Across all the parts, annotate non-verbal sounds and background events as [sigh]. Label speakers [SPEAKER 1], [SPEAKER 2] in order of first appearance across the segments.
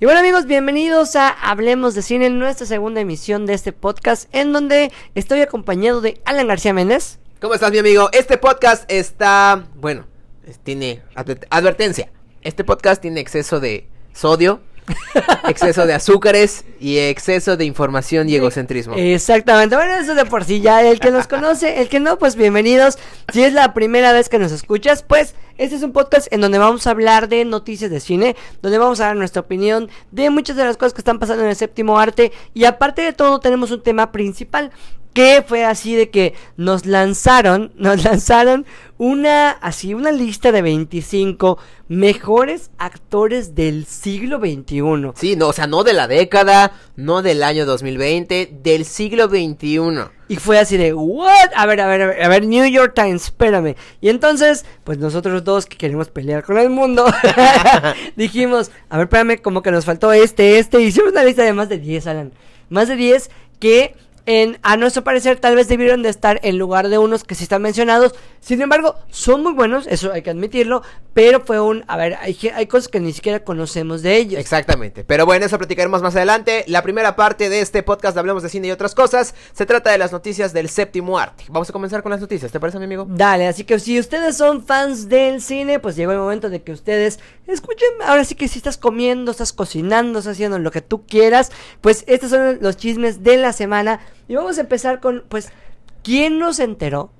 [SPEAKER 1] Y bueno amigos, bienvenidos a Hablemos de Cine, nuestra segunda emisión de este podcast, en donde estoy acompañado de Alan García Méndez.
[SPEAKER 2] ¿Cómo estás, mi amigo? Este podcast está, bueno, tiene advertencia. Este podcast tiene exceso de sodio, [laughs] exceso de azúcares y exceso de información y egocentrismo.
[SPEAKER 1] Exactamente, bueno, eso de por sí ya, el que nos [laughs] conoce, el que no, pues bienvenidos. Si es la primera vez que nos escuchas, pues este es un podcast en donde vamos a hablar de noticias de cine, donde vamos a dar nuestra opinión de muchas de las cosas que están pasando en el séptimo arte y aparte de todo tenemos un tema principal que fue así de que nos lanzaron, [laughs] nos lanzaron una, así, una lista de 25 mejores actores del siglo XXI.
[SPEAKER 2] Sí, no, o sea, no de la década, no del año 2020, del siglo XXI.
[SPEAKER 1] Y fue así de, ¿what? A ver, a ver, a ver, a ver, New York Times, espérame. Y entonces, pues nosotros dos que queremos pelear con el mundo, [laughs] [laughs] dijimos, a ver, espérame, como que nos faltó este, este. Hicimos una lista de más de 10, Alan. Más de 10 que a nuestro parecer tal vez debieron de estar en lugar de unos que sí están mencionados. Sin embargo, son muy buenos, eso hay que admitirlo, pero fue un, a ver, hay, hay cosas que ni siquiera conocemos de ellos.
[SPEAKER 2] Exactamente, pero bueno, eso platicaremos más adelante. La primera parte de este podcast Hablemos de Cine y otras cosas se trata de las noticias del séptimo arte. Vamos a comenzar con las noticias, ¿te parece mi amigo?
[SPEAKER 1] Dale, así que si ustedes son fans del cine, pues llegó el momento de que ustedes escuchen, ahora sí que si estás comiendo, estás cocinando, estás haciendo lo que tú quieras, pues estos son los chismes de la semana. Y vamos a empezar con, pues, ¿quién nos enteró?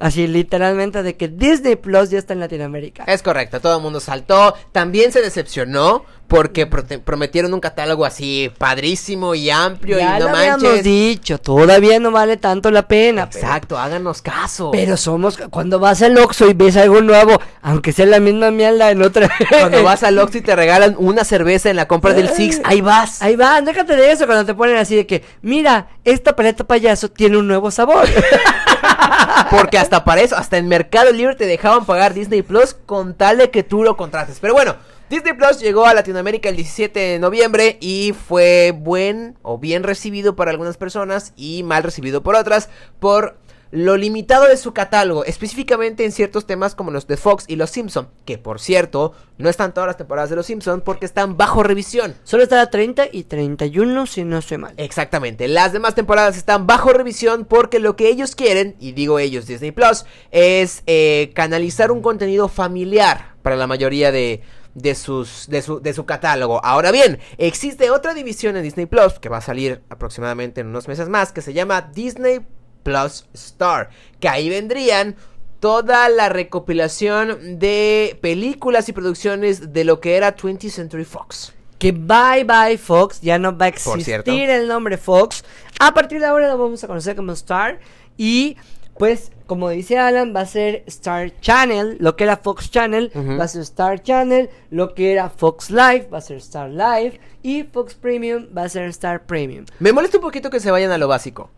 [SPEAKER 1] Así literalmente de que Disney Plus ya está en Latinoamérica.
[SPEAKER 2] Es correcto, todo el mundo saltó. También se decepcionó porque prometieron un catálogo así padrísimo y amplio
[SPEAKER 1] ya
[SPEAKER 2] y no
[SPEAKER 1] lo habíamos dicho, todavía no vale tanto la pena.
[SPEAKER 2] Exacto, háganos caso.
[SPEAKER 1] Pero somos cuando vas al Oxxo y ves algo nuevo, aunque sea la misma mierda en otra.
[SPEAKER 2] cuando [laughs] vas al Oxxo y te regalan una cerveza en la compra del Six, ahí vas.
[SPEAKER 1] Ahí vas, déjate de eso cuando te ponen así de que, mira, esta paleta payaso tiene un nuevo sabor. [laughs]
[SPEAKER 2] Porque hasta para eso, hasta en Mercado Libre te dejaban pagar Disney Plus con tal de que tú lo contrates. Pero bueno, Disney Plus llegó a Latinoamérica el 17 de noviembre y fue buen o bien recibido por algunas personas y mal recibido por otras por lo limitado de su catálogo, específicamente en ciertos temas como los de Fox y los Simpson, que por cierto, no están todas las temporadas de los Simpson porque están bajo revisión.
[SPEAKER 1] Solo está la 30 y 31 si no estoy mal.
[SPEAKER 2] Exactamente, las demás temporadas están bajo revisión porque lo que ellos quieren, y digo ellos Disney Plus, es eh, canalizar un contenido familiar para la mayoría de, de, sus, de, su, de su catálogo. Ahora bien, existe otra división en Disney Plus que va a salir aproximadamente en unos meses más que se llama Disney Plus Star, que ahí vendrían toda la recopilación de películas y producciones de lo que era 20th Century Fox.
[SPEAKER 1] Que bye bye Fox, ya no va a existir el nombre Fox. A partir de ahora lo vamos a conocer como Star. Y pues, como dice Alan, va a ser Star Channel, lo que era Fox Channel, va a ser Star Channel, lo que era Fox Live, va a ser Star Live, y Fox Premium va a ser Star Premium.
[SPEAKER 2] Me molesta un poquito que se vayan a lo básico.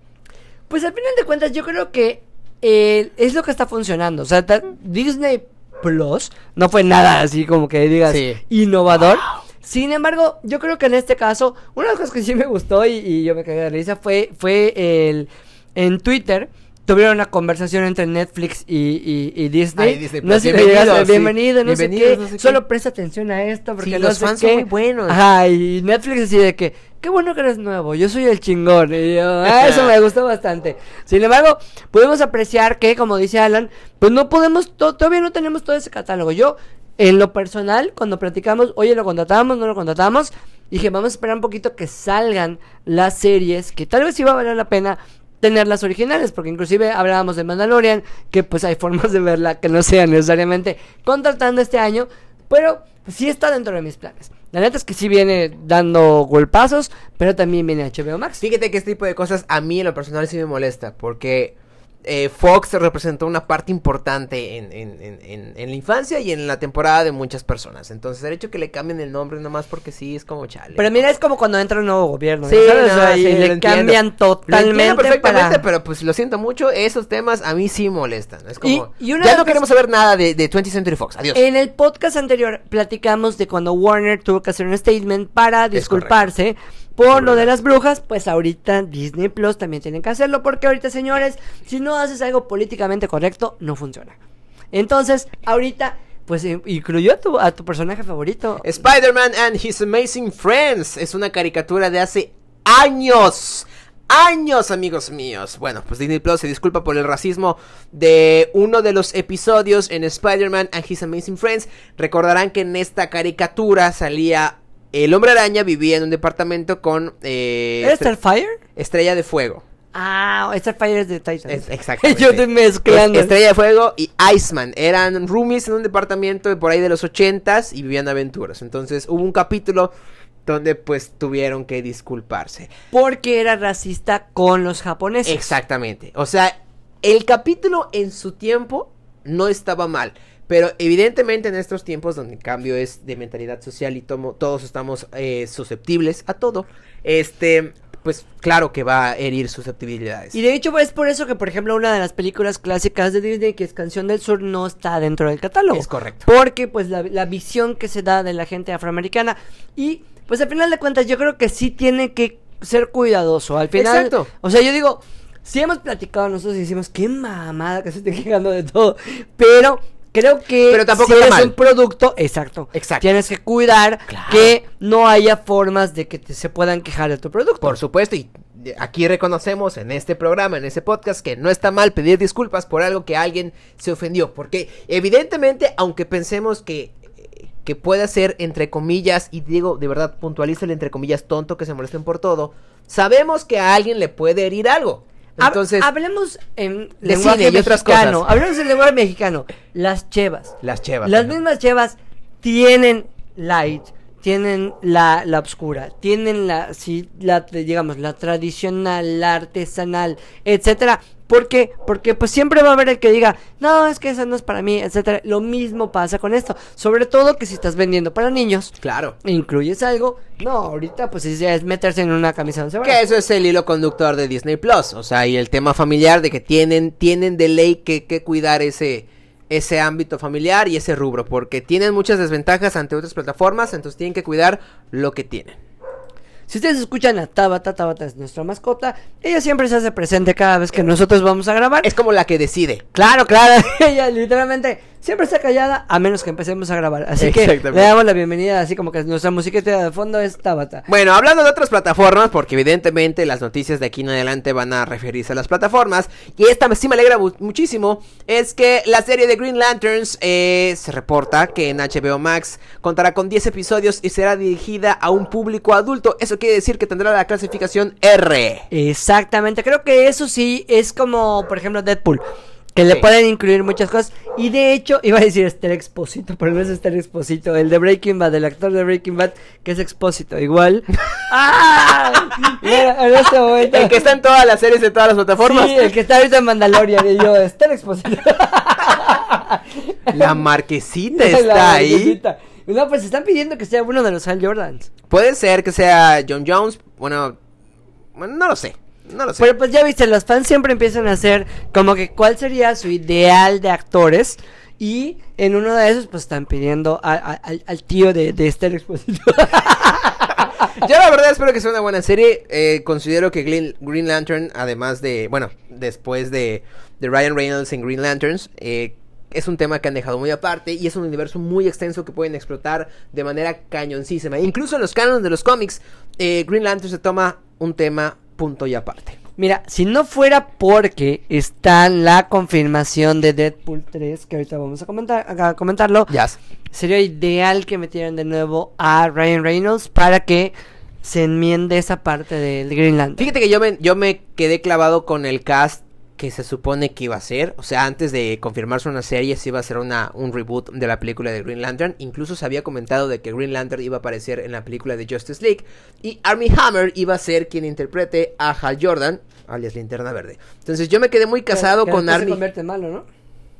[SPEAKER 1] Pues al final de cuentas, yo creo que eh, es lo que está funcionando. O sea, Disney Plus no fue nada así como que digas innovador. Sin embargo, yo creo que en este caso, una de las cosas que sí me gustó y, y yo me cagué de risa fue, fue el en Twitter tuvieron una conversación entre Netflix y, Disney. no sé bienvenido, bienvenido, no sé qué. Solo presta atención a esto porque
[SPEAKER 2] los fans son muy buenos.
[SPEAKER 1] Ajá, y Netflix así de que, qué bueno que eres nuevo, yo soy el chingón. Y yo, ah, eso me gustó bastante. Sin embargo, podemos apreciar que, como dice Alan, pues no podemos, todavía no tenemos todo ese catálogo. Yo, en lo personal, cuando platicamos, oye, lo contratamos, no lo contratamos, dije, vamos a esperar un poquito que salgan las series, que tal vez iba a valer la pena tener las originales, porque inclusive hablábamos de Mandalorian, que pues hay [laughs] formas de verla que no sean necesariamente contratando este año, pero sí está dentro de mis planes. La neta es que sí viene dando golpazos, pero también viene HBO Max.
[SPEAKER 2] Fíjate que este tipo de cosas a mí en lo personal sí me molesta, porque eh, Fox representó una parte importante en, en, la infancia y en la temporada de muchas personas. Entonces, el hecho que le cambien el nombre nomás porque sí es como chale.
[SPEAKER 1] Pero mira, es como cuando entra un nuevo gobierno. Sí, le cambian totalmente.
[SPEAKER 2] perfectamente, pero pues lo siento mucho. Esos temas a mí sí molestan. Es como. ya no queremos saber nada de, de 20th Century Fox. Adiós.
[SPEAKER 1] En el podcast anterior platicamos de cuando Warner tuvo que hacer un statement para disculparse por lo de las brujas, pues ahorita Disney Plus también tienen que hacerlo porque ahorita, señores, si no haces algo políticamente correcto, no funciona. Entonces, ahorita pues eh, incluyó a tu, a tu personaje favorito.
[SPEAKER 2] Spider-Man and His Amazing Friends es una caricatura de hace años. Años, amigos míos. Bueno, pues Disney Plus se disculpa por el racismo de uno de los episodios en Spider-Man and His Amazing Friends. Recordarán que en esta caricatura salía el hombre araña, vivía en un departamento con...
[SPEAKER 1] Eh, Starfire?
[SPEAKER 2] Estrella de Fuego.
[SPEAKER 1] Ah, Starfire es de Titans.
[SPEAKER 2] exactamente. [laughs]
[SPEAKER 1] Yo estoy mezclando.
[SPEAKER 2] Estrella de Fuego y Iceman. Eran roomies en un departamento de por ahí de los ochentas y vivían aventuras. Entonces hubo un capítulo donde pues tuvieron que disculparse.
[SPEAKER 1] Porque era racista con los japoneses.
[SPEAKER 2] Exactamente. O sea, el capítulo en su tiempo no estaba mal. Pero evidentemente en estos tiempos donde el cambio es de mentalidad social y todos estamos eh, susceptibles a todo, este, pues claro que va a herir susceptibilidades.
[SPEAKER 1] Y de hecho es por eso que, por ejemplo, una de las películas clásicas de Disney, que es Canción del Sur, no está dentro del catálogo.
[SPEAKER 2] Es correcto.
[SPEAKER 1] Porque pues la, la visión que se da de la gente afroamericana y pues al final de cuentas yo creo que sí tiene que ser cuidadoso. Al final,
[SPEAKER 2] Exacto.
[SPEAKER 1] o sea, yo digo, sí hemos platicado nosotros y decimos, qué mamada que se esté quejando de todo, pero creo que
[SPEAKER 2] pero tampoco
[SPEAKER 1] si es un producto, exacto,
[SPEAKER 2] exacto,
[SPEAKER 1] tienes que cuidar que no haya formas de que se puedan quejar de tu producto.
[SPEAKER 2] Por supuesto, y aquí reconocemos en este programa, en este podcast, que no está mal pedir disculpas por algo que alguien se ofendió, porque evidentemente, aunque pensemos que que pueda ser, entre comillas, y digo de verdad, puntualiza el entre comillas tonto que se molesten por todo, sabemos que a alguien le puede herir algo. Entonces,
[SPEAKER 1] hablemos en lenguaje mexicano. Hablemos en lenguaje mexicano. Las chevas.
[SPEAKER 2] Las chevas.
[SPEAKER 1] Las mismas chevas tienen light, tienen la, la obscura, tienen la, sí, la, digamos, la tradicional, la artesanal, etcétera. ¿Por qué? Porque pues siempre va a haber el que diga, no, es que eso no es para mí, etcétera. Lo mismo pasa con esto. Sobre todo que si estás vendiendo para niños.
[SPEAKER 2] Claro.
[SPEAKER 1] Incluyes algo. No, ahorita pues es meterse en una camisa de
[SPEAKER 2] Que eso es el hilo conductor de Disney Plus. O sea, y el tema familiar de que tienen, tienen de ley que, que cuidar ese, ese ámbito familiar y ese rubro. Porque tienen muchas desventajas ante otras plataformas. Entonces tienen que cuidar lo que tienen.
[SPEAKER 1] Si ustedes escuchan a Tabata, Tabata es nuestra mascota. Ella siempre se hace presente cada vez que nosotros vamos a grabar.
[SPEAKER 2] Es como la que decide.
[SPEAKER 1] Claro, claro. [laughs] ella literalmente siempre está callada a menos que empecemos a grabar. Así que le damos la bienvenida, así como que nuestra musiquita de fondo es Tabata.
[SPEAKER 2] Bueno, hablando de otras plataformas, porque evidentemente las noticias de aquí en adelante van a referirse a las plataformas, y esta sí me alegra muchísimo, es que la serie de Green Lanterns eh, se reporta que en HBO Max contará con 10 episodios y será dirigida a un público adulto. Eso quiere decir que tendrá la clasificación R.
[SPEAKER 1] Exactamente, creo que eso sí es como, por ejemplo, Deadpool. Que le pueden incluir muchas cosas. Y de hecho, iba a decir Esther Exposito, pero no es Esther Exposito. El de Breaking Bad, el actor de Breaking Bad, que es Exposito. Igual. [laughs] ¡Ah!
[SPEAKER 2] en este momento. El que está en todas las series de todas las plataformas.
[SPEAKER 1] Sí, el que está ahorita en Mandalorian. Y yo, Esther Exposito.
[SPEAKER 2] La marquesita [laughs] está ahí.
[SPEAKER 1] No, pues están pidiendo que sea uno de los Hal Jordans.
[SPEAKER 2] Puede ser que sea John Jones. Bueno no lo sé. No lo sé.
[SPEAKER 1] Pero pues ya viste, los fans siempre empiezan a hacer como que cuál sería su ideal de actores. Y en uno de esos, pues están pidiendo al tío de, de Esther Exposito. [laughs]
[SPEAKER 2] Yo la verdad espero que sea una buena serie. Eh, considero que Green, Lantern, además de, bueno, después de, de Ryan Reynolds en Green Lanterns, eh, es un tema que han dejado muy aparte y es un universo muy extenso que pueden explotar de manera cañoncísima. Incluso en los cánones de los cómics, eh, Green Lantern se toma un tema punto y aparte.
[SPEAKER 1] Mira, si no fuera porque está la confirmación de Deadpool 3, que ahorita vamos a, comentar, a comentarlo, sería ideal que metieran de nuevo a Ryan Reynolds para que se enmiende esa parte del Green Lantern.
[SPEAKER 2] Fíjate que yo me, yo me quedé clavado con el cast que se supone que iba a ser. O sea, antes de confirmarse una serie, se iba a ser una, un reboot de la película de Green Lantern. Incluso se había comentado de que Green Lantern iba a aparecer en la película de Justice League. Y Army Hammer iba a ser quien interprete a Hal Jordan, alias Linterna Verde. Entonces yo me quedé muy casado con Army.
[SPEAKER 1] Se convierte malo, ¿no?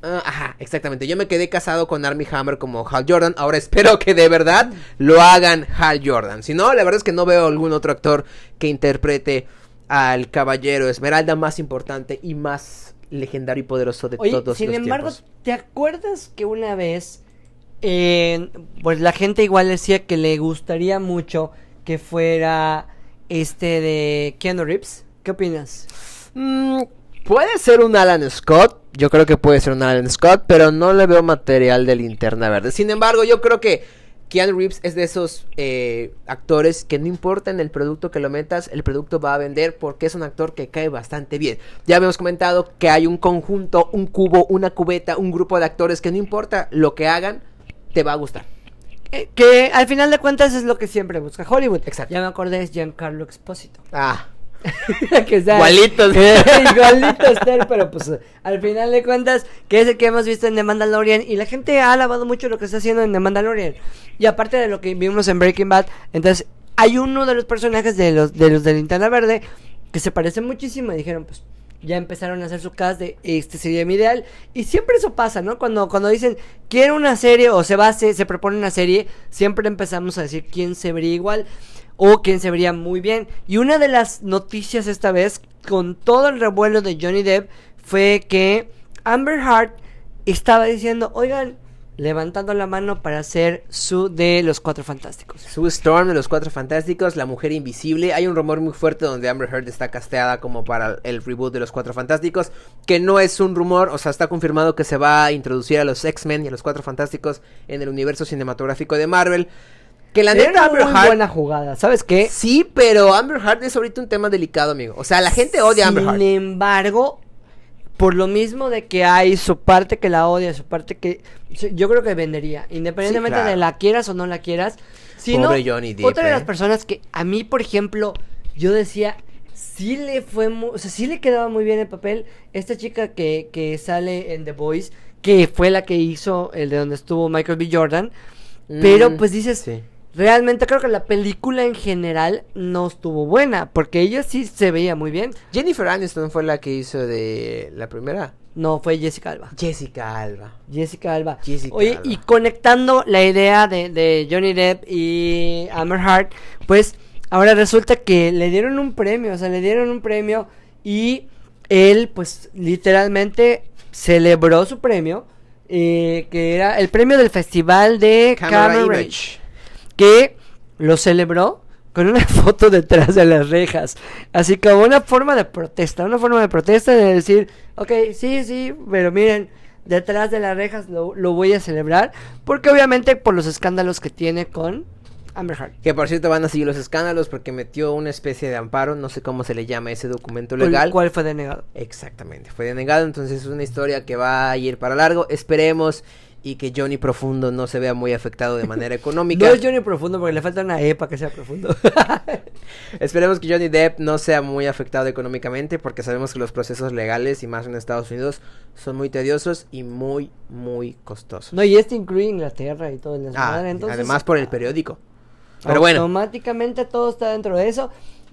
[SPEAKER 2] Ah, ajá, exactamente. Yo me quedé casado con Army Hammer como Hal Jordan. Ahora espero que de verdad lo hagan Hal Jordan. Si no, la verdad es que no veo algún otro actor que interprete al caballero Esmeralda más importante y más legendario y poderoso de todos
[SPEAKER 1] sin embargo, ¿te acuerdas que una vez pues la gente igual decía que le gustaría mucho que fuera este de Keanu Reeves. ¿Qué opinas?
[SPEAKER 2] Mm, puede ser un Alan Scott. Yo creo que puede ser un Alan Scott, pero no le veo material de linterna verde. Sin embargo, yo creo que Keanu Reeves es de esos eh, actores que no importa en el producto que lo metas, el producto va a vender porque es un actor que cae bastante bien. Ya habíamos comentado que hay un conjunto, un cubo, una cubeta, un grupo de actores que no importa lo que hagan, te va a gustar.
[SPEAKER 1] Eh, que al final de cuentas es lo que siempre busca Hollywood.
[SPEAKER 2] Exacto.
[SPEAKER 1] Ya me acordé, es Giancarlo Expósito.
[SPEAKER 2] Ah, [laughs]
[SPEAKER 1] que sea-
[SPEAKER 2] Igualitos. [laughs]
[SPEAKER 1] Esther, pero pues al final de cuentas, que es el que hemos visto en The Mandalorian. Y la gente ha alabado mucho lo que está haciendo en The Mandalorian. Y aparte de lo que vimos en Breaking Bad, entonces hay uno de los personajes de los de los de Linterna Verde que se parece muchísimo. Y dijeron, pues ya empezaron a hacer su cast de este sería mi ideal. Y siempre eso pasa, ¿no? Cuando, cuando dicen quiero una serie o se va a hacer- se propone una serie, siempre empezamos a decir quién se vería igual o quién se vería muy bien. Y una de las noticias esta vez, con todo el revuelo de Johnny Depp, fue que Amber Heard estaba diciendo, oigan, levantando la mano para hacer su de los Cuatro Fantásticos.
[SPEAKER 2] Sue Storm de los Cuatro Fantásticos, La Mujer Invisible. Hay un rumor muy fuerte donde Amber Heard está casteada como para el reboot de los Cuatro Fantásticos, que no es un rumor, o sea, está confirmado que se va a introducir a los X-Men y a los Cuatro Fantásticos en el universo cinematográfico de Marvel. Que la neta Amber
[SPEAKER 1] muy buena jugada, ¿sabes qué?
[SPEAKER 2] Sí, pero Amber Heard es ahorita un tema delicado, amigo. O sea, la gente odia a Amber Heard.
[SPEAKER 1] Sin embargo, por lo mismo de que hay su parte que la odia, su parte que yo creo que vendería, independientemente
[SPEAKER 2] claro.
[SPEAKER 1] de la quieras o no la quieras. Si no,
[SPEAKER 2] Pobre Johnny Depp,
[SPEAKER 1] otra de
[SPEAKER 2] ¿eh?
[SPEAKER 1] las personas que a mí, por ejemplo, yo decía, sí le fue, mu- o sea, sí le quedaba muy bien el papel. Esta chica que, que sale en The Voice, que fue la que hizo el de donde estuvo Michael B. Jordan, pero
[SPEAKER 2] Mm,
[SPEAKER 1] pues dices,
[SPEAKER 2] sí.
[SPEAKER 1] Realmente creo que la película en general no estuvo buena, porque ella sí se veía muy bien.
[SPEAKER 2] Jennifer Aniston fue la que hizo de la primera.
[SPEAKER 1] No, fue Jessica Alba.
[SPEAKER 2] Jessica Alba.
[SPEAKER 1] Jessica Alba.
[SPEAKER 2] Jessica
[SPEAKER 1] Oye,
[SPEAKER 2] Alba.
[SPEAKER 1] y conectando la idea de, de Johnny Depp y Amber Heard, pues ahora resulta que le dieron un premio, o sea, le dieron un premio y él, pues literalmente celebró su premio, eh, que era el premio del Festival de
[SPEAKER 2] Camera
[SPEAKER 1] Camera
[SPEAKER 2] Image.
[SPEAKER 1] Image, que lo celebró con una [laughs] foto detrás de las rejas. Así como una forma de protesta, una forma de protesta de decir, ok, sí, sí, pero miren, detrás de las rejas lo, lo voy a celebrar, porque obviamente por los escándalos que tiene con Amber Heard.
[SPEAKER 2] Que por cierto van a seguir los escándalos porque metió una especie de amparo, no sé cómo se le llama ese documento
[SPEAKER 1] por el
[SPEAKER 2] legal.
[SPEAKER 1] cual fue denegado.
[SPEAKER 2] Exactamente, fue denegado, entonces es una historia que va a ir para largo. Esperemos y que Johnny Profundo no se vea muy afectado de manera [laughs] económica.
[SPEAKER 1] No es Johnny profundo porque le falta una E para que sea profundo. [laughs]
[SPEAKER 2] Esperemos que Johnny Depp no sea muy afectado económicamente porque sabemos que los procesos legales y más en Estados Unidos son muy tediosos y muy, muy costosos.
[SPEAKER 1] no, y este incluye Inglaterra y todo el
[SPEAKER 2] Ah,
[SPEAKER 1] desmadre, entonces
[SPEAKER 2] además por el periódico. Pero bueno.
[SPEAKER 1] Automáticamente todo está dentro de eso.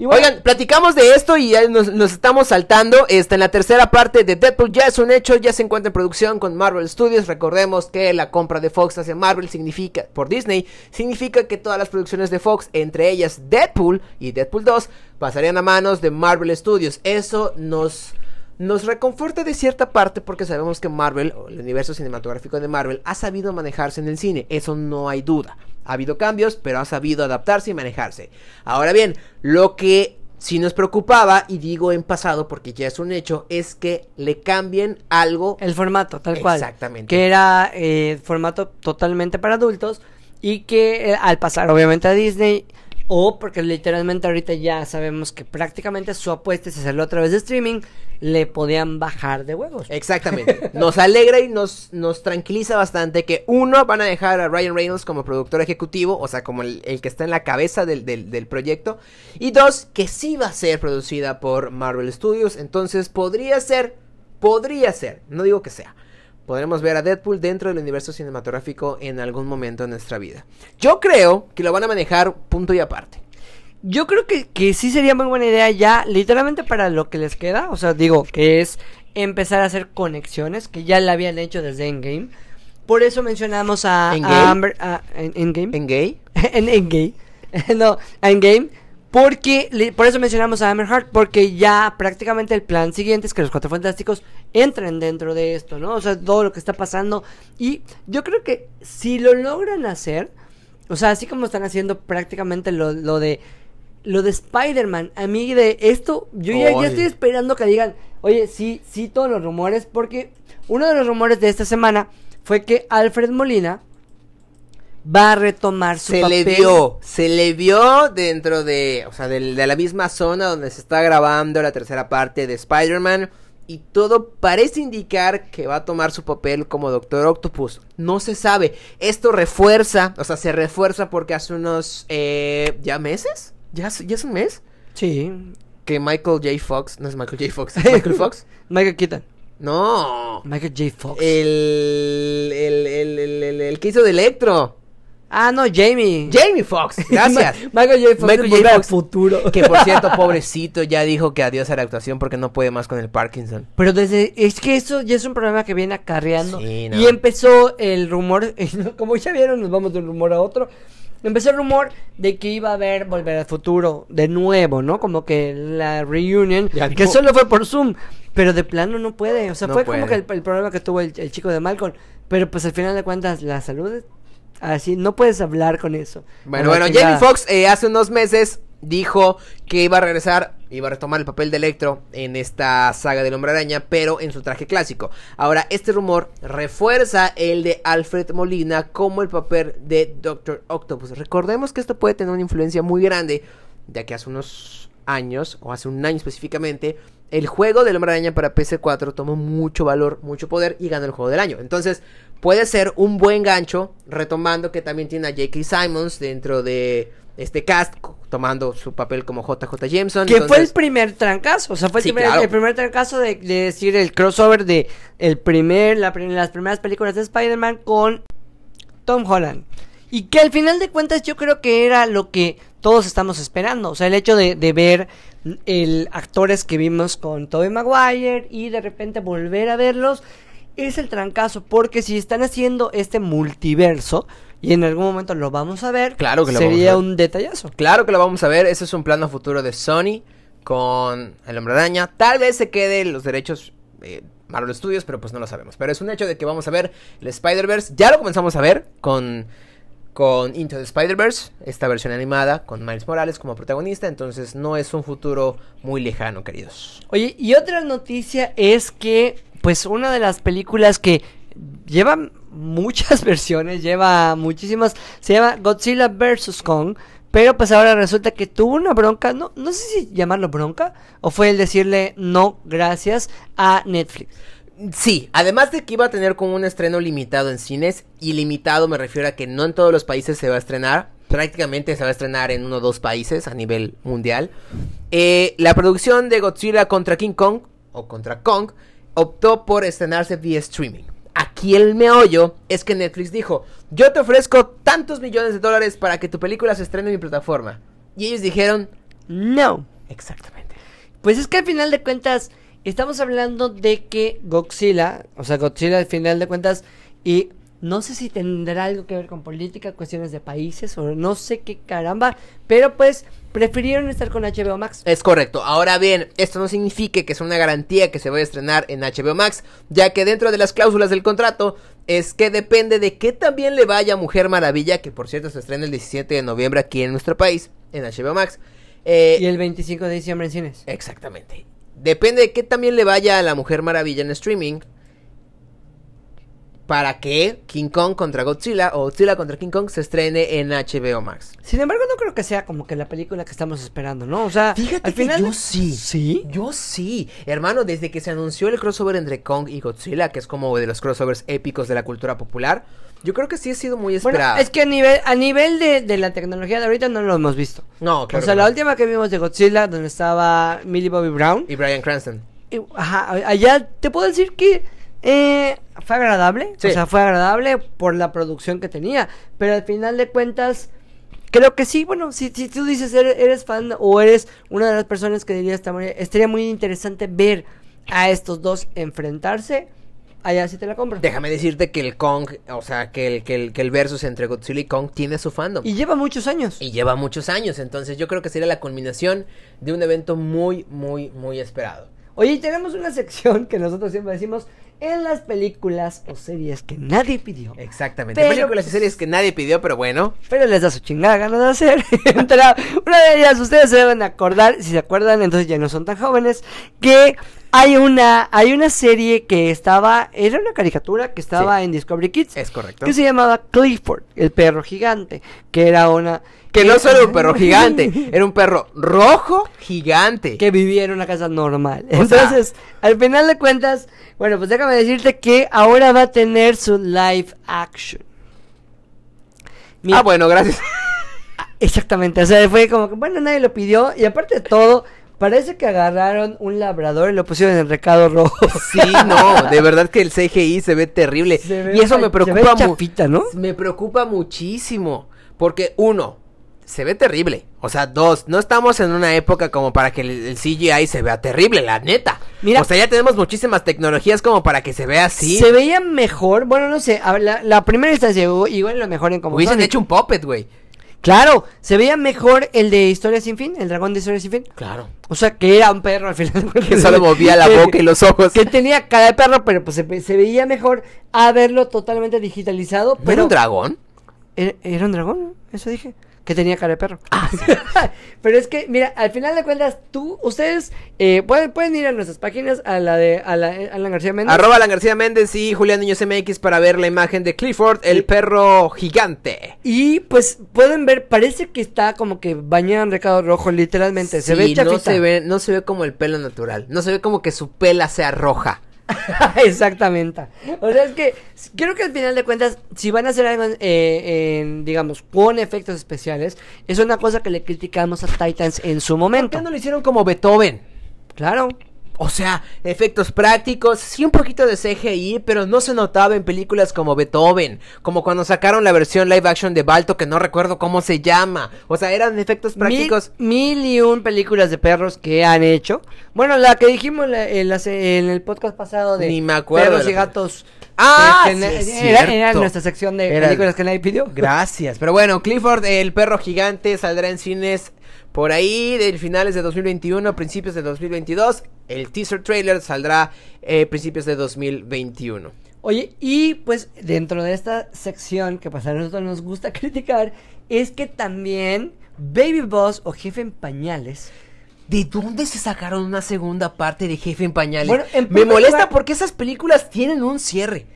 [SPEAKER 2] Oigan, platicamos de esto y ya nos, nos estamos saltando. Está en la tercera parte de Deadpool. Ya es un hecho, ya se encuentra en producción con Marvel Studios. Recordemos que la compra de Fox hacia Marvel significa, por Disney, significa que todas las producciones de Fox, entre ellas Deadpool y Deadpool 2, pasarían a manos de Marvel Studios. Eso nos, nos reconforta de cierta parte porque sabemos que Marvel, o el universo cinematográfico de Marvel, ha sabido manejarse en el cine. Eso no hay duda. Ha habido cambios, pero ha sabido adaptarse y manejarse. Ahora bien, lo que sí nos preocupaba, y digo en pasado porque ya es un hecho, es que le cambien algo.
[SPEAKER 1] el formato, tal cual.
[SPEAKER 2] Exactamente.
[SPEAKER 1] Que era eh, formato totalmente para adultos y que eh, al pasar obviamente a Disney o porque literalmente ahorita ya sabemos que prácticamente su apuesta es hacerlo a través de streaming, le podían bajar de huevos.
[SPEAKER 2] Exactamente. Nos alegra y nos, nos tranquiliza bastante que uno van a dejar a Ryan Reynolds como productor ejecutivo, o sea, como el, el que está en la cabeza del, del- del proyecto. Y dos, que sí va a ser producida por Marvel Studios. Entonces podría ser, podría ser, no digo que sea. Podremos ver a Deadpool dentro del universo cinematográfico en algún momento de nuestra vida. Yo creo que lo van a manejar punto y aparte.
[SPEAKER 1] Yo creo que, que sí sería muy buena idea ya, literalmente para lo que les queda. O sea, digo, que es empezar a hacer conexiones, que ya la habían hecho desde Endgame. Por eso mencionamos a,
[SPEAKER 2] ¿Endgame?
[SPEAKER 1] a Amber. a- en, Endgame.
[SPEAKER 2] ¿En gay? [laughs]
[SPEAKER 1] en [laughs] no, a Endgame. Porque, por eso mencionamos a Amber Heard, porque ya prácticamente el plan siguiente es que los Cuatro Fantásticos entren dentro de esto, ¿no? O sea, todo lo que está pasando. Y yo creo que si lo logran hacer, o sea, así como están haciendo prácticamente lo, lo de lo de Spider-Man, a mí de esto, yo ya, estoy esperando que digan, oye, sí, sí, todos los rumores, porque uno de los rumores de esta semana fue que Alfred Molina va a retomar su
[SPEAKER 2] se
[SPEAKER 1] papel.
[SPEAKER 2] le vio, se le vio dentro de, o sea, de, la misma zona donde se está grabando la tercera parte de Spider-Man. Y todo parece indicar que va a tomar su papel como Doctor Octopus. No se sabe. Esto refuerza, o sea, se refuerza porque hace unos, eh, ¿ya meses? ¿Ya, ¿Ya es un mes?
[SPEAKER 1] Sí.
[SPEAKER 2] Que Michael J. Fox, no es Michael J. Fox, ¿es [laughs] Michael Fox.
[SPEAKER 1] Michael Keaton.
[SPEAKER 2] No.
[SPEAKER 1] Michael J. Fox.
[SPEAKER 2] El, el, el, el, el, el que hizo de Electro.
[SPEAKER 1] Ah, no, Jamie.
[SPEAKER 2] Jamie Fox, gracias. [laughs]
[SPEAKER 1] Michael J. Fox.
[SPEAKER 2] Michael J. Fox.
[SPEAKER 1] futuro. [laughs]
[SPEAKER 2] Que por cierto, pobrecito, ya dijo que adiós a la actuación porque no puede más con el Parkinson.
[SPEAKER 1] Pero desde, es que eso ya es un problema que viene acarreando.
[SPEAKER 2] Sí, no.
[SPEAKER 1] Y empezó el rumor, [laughs] como ya vieron, nos vamos de un rumor a otro. Empezó el rumor de que iba a haber Volver al Futuro de nuevo, ¿no? Como que la reunion,
[SPEAKER 2] Ya
[SPEAKER 1] que
[SPEAKER 2] no.
[SPEAKER 1] solo fue por Zoom, pero de plano no puede. O sea,
[SPEAKER 2] No
[SPEAKER 1] fue como que el, el problema que tuvo el, el chico de Malcolm. Pero pues al final de cuentas, la salud es así, no puedes hablar con eso.
[SPEAKER 2] Bueno, bueno. Jamie Foxx eh, hace unos meses dijo que iba a regresar, iba a retomar el papel de Electro en esta saga del Hombre Araña, pero en su traje clásico. Ahora, este rumor refuerza el de Alfred Molina como el papel de Doctor Octopus. Recordemos que esto puede tener una influencia muy grande, ya que hace unos años, o hace un año específicamente, el juego del Hombre Araña para PC4 tomó mucho valor, mucho poder y ganó el juego del año. Entonces, puede ser un buen gancho, retomando que también tiene a J.K. Simons dentro de este cast, tomando su papel como JJ Jameson.
[SPEAKER 1] Que fue el primer trancazo, o sea, fue el,
[SPEAKER 2] Sí,
[SPEAKER 1] primer,
[SPEAKER 2] claro.
[SPEAKER 1] el primer trancazo de, de decir el crossover de el primer, la, las primeras películas de Spider-Man con Tom Holland. Y que al final de cuentas yo creo que era lo que todos estamos esperando. O sea, el hecho de, de ver el actores que vimos con Tobey Maguire y de repente volver a verlos es el trancazo. Porque si están haciendo este multiverso y en algún momento lo vamos a ver,
[SPEAKER 2] Claro que lo vamos a
[SPEAKER 1] sería
[SPEAKER 2] ver.
[SPEAKER 1] un detallazo.
[SPEAKER 2] Claro que lo vamos a ver, ese es un plano futuro de Sony con el Hombre Araña. Tal vez se queden los derechos eh, Marvel Studios, pero pues no lo sabemos. Pero es un hecho de que vamos a ver el Spider-Verse. Ya lo comenzamos a ver con, con Into the Spider-Verse, esta versión animada con Miles Morales como protagonista. Entonces no es un futuro muy lejano, queridos.
[SPEAKER 1] Oye, y otra noticia es que, pues, una de las películas que lleva muchas [laughs] versiones, lleva muchísimas, se llama Godzilla vs. Kong, pero pues ahora resulta que tuvo una bronca, no, no sé si llamarlo bronca, o fue el decirle no gracias a Netflix.
[SPEAKER 2] Sí, además de que iba a tener como un estreno limitado en cines, y limitado me refiero a que no en todos los países se va a estrenar, prácticamente se va a estrenar en uno o dos países a nivel mundial. Eh, la producción de Godzilla contra King Kong, o contra Kong, optó por estrenarse vía streaming. Aquí el meollo es que Netflix dijo, yo te ofrezco tantos millones de dólares para que tu película se estrene en mi plataforma. Y ellos dijeron,
[SPEAKER 1] No.
[SPEAKER 2] exactamente.
[SPEAKER 1] Pues es que al final de cuentas estamos hablando de que Godzilla, o sea, Godzilla al final de cuentas, y no sé si tendrá algo que ver con política, cuestiones de países o no sé qué caramba, pero pues prefirieron estar con HBO Max.
[SPEAKER 2] Es correcto. Ahora bien, esto no significa que sea una garantía que se vaya a estrenar en HBO Max, ya que dentro de las cláusulas del contrato es que depende de qué también le vaya a Mujer Maravilla, que por cierto se estrena el 17 de noviembre aquí en nuestro país, en HBO Max. Eh,
[SPEAKER 1] Y el 25 de diciembre en cines.
[SPEAKER 2] Exactamente. Depende de qué también le vaya a la Mujer Maravilla en streaming. Para que King Kong contra Godzilla o Godzilla contra King Kong se estrene en HBO Max.
[SPEAKER 1] Sin embargo, no creo que sea como que la película que estamos esperando, ¿no? O sea,
[SPEAKER 2] Fíjate
[SPEAKER 1] al
[SPEAKER 2] que yo sí.
[SPEAKER 1] ¿Sí?
[SPEAKER 2] Yo sí. Hermano, desde que se anunció el crossover entre Kong y Godzilla, que es como de los crossovers épicos de la cultura popular, yo creo que sí ha sido muy
[SPEAKER 1] Bueno,
[SPEAKER 2] esperado.
[SPEAKER 1] es que a nivel, a nivel de, de la tecnología de ahorita no lo hemos visto.
[SPEAKER 2] No, claro.
[SPEAKER 1] o sea, la
[SPEAKER 2] no.
[SPEAKER 1] última que vimos de Godzilla, donde estaba Millie Bobby Brown,
[SPEAKER 2] Y Brian Cranston.
[SPEAKER 1] Ajá, allá te puedo decir que eh, fue agradable.
[SPEAKER 2] Sí.
[SPEAKER 1] O sea, fue agradable por la producción que tenía. Pero al final de cuentas, creo que sí. Bueno, si, si tú dices eres, eres fan o eres una de las personas que diría esta manera, estaría muy interesante ver a estos dos enfrentarse. Allá sí te la compro.
[SPEAKER 2] Déjame decirte que el Kong, o sea, que el, que el, que el versus entre Godzilla y Kong tiene su fandom.
[SPEAKER 1] Y lleva muchos años.
[SPEAKER 2] Y lleva muchos años, entonces yo creo que sería la culminación de un evento muy, muy, muy esperado.
[SPEAKER 1] Oye, tenemos una sección que nosotros siempre decimos en las películas o series que nadie pidió.
[SPEAKER 2] Exactamente.
[SPEAKER 1] Pero,
[SPEAKER 2] Películas y
[SPEAKER 1] pues,
[SPEAKER 2] series que nadie pidió, pero bueno.
[SPEAKER 1] Pero les da su chingada gana de hacer. [laughs] Una de ellas, ustedes se deben acordar, si se acuerdan, entonces ya no son tan jóvenes, que hay una, hay una serie que estaba, era una caricatura que estaba
[SPEAKER 2] Sí.
[SPEAKER 1] en Discovery Kids.
[SPEAKER 2] Es correcto.
[SPEAKER 1] Que se llamaba Clifford, el perro gigante, que era una...
[SPEAKER 2] Que no solo un [laughs] perro gigante, era un perro rojo gigante.
[SPEAKER 1] que vivía en una casa normal.
[SPEAKER 2] O sea-
[SPEAKER 1] Entonces, al final de cuentas, bueno, pues déjame decirte que ahora va a tener su live action. Mira,
[SPEAKER 2] Ah, bueno, gracias.
[SPEAKER 1] Exactamente, o sea, fue como que, bueno, nadie lo pidió y aparte de todo, parece que agarraron un labrador y lo pusieron en el recado rojo.
[SPEAKER 2] Sí, no, de verdad que el CGI se ve terrible.
[SPEAKER 1] Se ve
[SPEAKER 2] y eso me preocupa
[SPEAKER 1] ve
[SPEAKER 2] mu-
[SPEAKER 1] chafita, ¿no?
[SPEAKER 2] Me preocupa muchísimo. Porque, uno, se ve terrible. O sea, dos, no estamos en una época como para que el, el CGI se vea terrible, la neta.
[SPEAKER 1] Mira-
[SPEAKER 2] o sea, ya tenemos muchísimas tecnologías como para que se vea así.
[SPEAKER 1] Se veía mejor, bueno, no sé, a la, la primera instancia igual lo mejor en como
[SPEAKER 2] Hubiesen
[SPEAKER 1] Sonic.
[SPEAKER 2] hecho un puppet, güey.
[SPEAKER 1] Claro, se veía mejor el de Historia sin fin, el dragón de Historia sin fin.
[SPEAKER 2] Claro.
[SPEAKER 1] O sea, que era un perro al final.
[SPEAKER 2] Que solo movía la [laughs] boca y los ojos.
[SPEAKER 1] Que tenía cara de perro, pero pues se, se veía mejor a verlo totalmente digitalizado.
[SPEAKER 2] ¿No era
[SPEAKER 1] Pero
[SPEAKER 2] un dragón?
[SPEAKER 1] Era, era un dragón. Eso dije. Que tenía cara de perro. [laughs] Pero es que, mira, al final de cuentas, tú, ustedes eh, pueden, pueden ir a nuestras páginas, a la de a la, eh, Alan García Méndez.
[SPEAKER 2] Arroba Alan García Méndez y Julián Niños MX para ver la imagen de Clifford, el
[SPEAKER 1] Sí.
[SPEAKER 2] perro gigante.
[SPEAKER 1] Y pues pueden ver, parece que está como que bañado en recado rojo, literalmente. Se
[SPEAKER 2] Sí,
[SPEAKER 1] ve chafita.
[SPEAKER 2] no se ve, no se ve como el pelo natural. No se ve como que su pela sea roja. [laughs]
[SPEAKER 1] Exactamente. O sea, es que creo que al final de cuentas, si van a hacer algo, eh, en, digamos, con efectos especiales, es una cosa que le criticamos a Titans en su
[SPEAKER 2] ¿Por
[SPEAKER 1] momento.
[SPEAKER 2] qué no lo hicieron como Beethoven?
[SPEAKER 1] Claro.
[SPEAKER 2] O sea, efectos prácticos, sí un poquito de CGI, pero no se notaba en películas como Beethoven, como cuando sacaron la versión live action de Balto, que no recuerdo cómo se llama. O sea, eran efectos prácticos.
[SPEAKER 1] Mil, mil y un películas de perros que han hecho. Bueno, la que dijimos la- en, la en el podcast pasado de
[SPEAKER 2] Ni me acuerdo
[SPEAKER 1] perros
[SPEAKER 2] de
[SPEAKER 1] y gatos.
[SPEAKER 2] Ah,
[SPEAKER 1] que
[SPEAKER 2] sí,
[SPEAKER 1] era, nuestra sección de
[SPEAKER 2] Era-
[SPEAKER 1] películas que nadie pidió.
[SPEAKER 2] Gracias. Pero bueno, Clifford, el perro gigante, saldrá en cines por ahí de finales de 2021, principios de 2022. El teaser trailer saldrá eh, principios de 2021.
[SPEAKER 1] Oye, y pues dentro de esta sección que pues a nosotros nos gusta [laughs] criticar, es que también Baby Boss o Jefe en Pañales
[SPEAKER 2] ¿De dónde se sacaron una segunda parte de Jefe en Pañales?
[SPEAKER 1] Bueno, en
[SPEAKER 2] Me molesta
[SPEAKER 1] lugar-
[SPEAKER 2] porque esas películas tienen un cierre.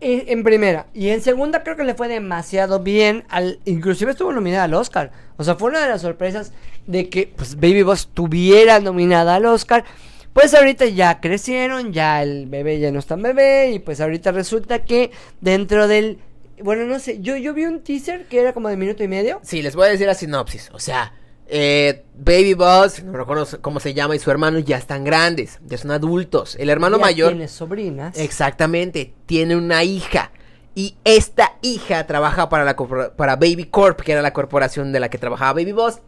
[SPEAKER 1] Eh, en primera. Y en segunda creo que le fue demasiado bien. Al, inclusive estuvo nominada al Oscar. O sea, fue una de las sorpresas de que pues, Baby Boss estuviera nominada al Oscar. Pues ahorita ya crecieron, ya el bebé ya no es tan bebé. Y pues ahorita resulta que dentro del... Bueno, no sé, yo, yo vi un teaser que era como de minuto y medio.
[SPEAKER 2] Sí, les voy a decir la sinopsis. O sea, eh, Baby Boss, no recuerdo cómo se llama, y su hermano ya están grandes, ya son adultos. El hermano
[SPEAKER 1] Ya
[SPEAKER 2] mayor...
[SPEAKER 1] Tiene sobrinas.
[SPEAKER 2] Exactamente, tiene una hija. Y esta hija trabaja para, la para Baby Corp, que era la corporación de la que trabajaba Baby Boss.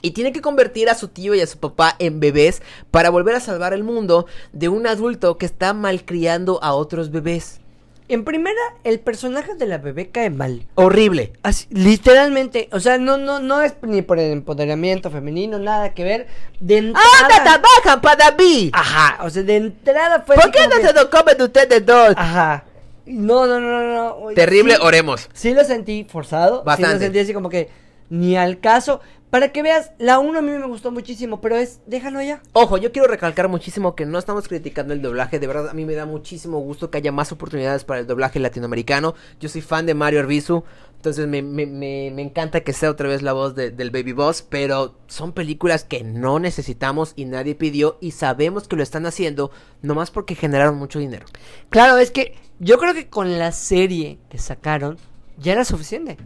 [SPEAKER 2] Y tiene que convertir a su tío y a su papá en bebés para volver a salvar el mundo de un adulto que está malcriando a otros bebés.
[SPEAKER 1] En primera, el personaje de la bebé cae mal.
[SPEAKER 2] Horrible.
[SPEAKER 1] Así, literalmente, o sea, no, no, no es ni por el empoderamiento femenino, nada que ver. De entrada.
[SPEAKER 2] ¡Ah, trabajan para mí!
[SPEAKER 1] Ajá, o sea, de entrada fue.
[SPEAKER 2] ¿Por qué no
[SPEAKER 1] que-
[SPEAKER 2] se lo comen ustedes dos?
[SPEAKER 1] Ajá. No, no, no, no, no.
[SPEAKER 2] Terrible,
[SPEAKER 1] sí,
[SPEAKER 2] oremos.
[SPEAKER 1] Sí lo sentí forzado. Sí
[SPEAKER 2] Bastante.
[SPEAKER 1] lo sentí así como que ni al caso. Para que veas, la 1 a mí me gustó muchísimo, pero es, déjalo ya.
[SPEAKER 2] Ojo, yo quiero recalcar muchísimo que no estamos criticando el doblaje. De verdad, a mí me da muchísimo gusto que haya más oportunidades para el doblaje latinoamericano. Yo soy fan de Mario Arbizu. Entonces me, me- me- me encanta que sea otra vez la voz de- del Baby Boss. Pero son películas que no necesitamos y nadie pidió. Y sabemos que lo están haciendo nomás porque generaron mucho dinero.
[SPEAKER 1] Claro, es que yo creo que con la serie que sacaron ya era suficiente.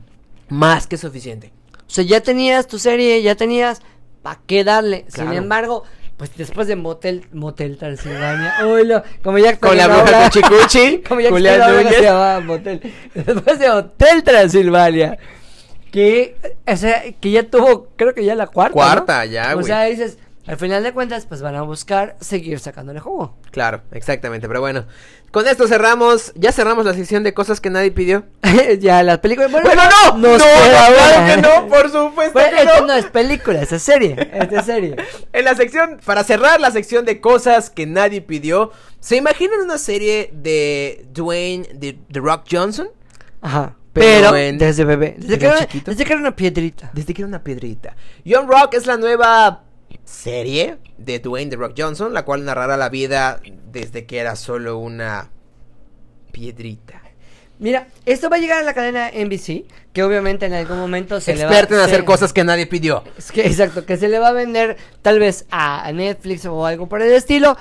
[SPEAKER 2] Más que suficiente.
[SPEAKER 1] O sea, ya tenías tu serie, ya tenías para qué darle. Sin embargo, pues después de Motel, Motel Transilvania, uy, lo- como ya
[SPEAKER 2] Con la
[SPEAKER 1] ahora-
[SPEAKER 2] bruja Cuchicuchi, [laughs]
[SPEAKER 1] como ya
[SPEAKER 2] Julián Núñez.
[SPEAKER 1] se llamaba Motel. Después de Hotel Transilvania, que, o sea, que ya tuvo, creo que ya la cuarta. ¿no?
[SPEAKER 2] Cuarta, ya,
[SPEAKER 1] O
[SPEAKER 2] güey.
[SPEAKER 1] sea, dices, al final de cuentas, pues van a buscar seguir sacándole jugo.
[SPEAKER 2] Claro, exactamente. Pero bueno, con esto cerramos. Ya cerramos la sección de cosas que nadie pidió. [laughs]
[SPEAKER 1] ya, las películas. Bueno,
[SPEAKER 2] Bueno, no, no, claro que no, por supuesto
[SPEAKER 1] Bueno,
[SPEAKER 2] que
[SPEAKER 1] esto
[SPEAKER 2] no.
[SPEAKER 1] no es película, es serie. Es serie. [laughs]
[SPEAKER 2] En la sección, para cerrar la sección de cosas que nadie pidió, ¿se imaginan una serie de Dwayne The, The Rock Johnson?
[SPEAKER 1] Ajá.
[SPEAKER 2] Pero
[SPEAKER 1] Pero,
[SPEAKER 2] en-
[SPEAKER 1] desde bebé. Desde
[SPEAKER 2] ¿desde
[SPEAKER 1] que, era,
[SPEAKER 2] chiquito?
[SPEAKER 1] desde que era una piedrita.
[SPEAKER 2] Desde que era una piedrita. John Rock es la nueva serie de Dwayne The Rock Johnson, la cual narrará la vida desde que era solo una piedrita.
[SPEAKER 1] Mira, esto va a llegar a la cadena NBC, que obviamente en algún momento se le va
[SPEAKER 2] Experto en hacer
[SPEAKER 1] se-
[SPEAKER 2] cosas que nadie pidió.
[SPEAKER 1] Es que, exacto, que se le va a vender tal vez a, a Netflix o algo por el estilo.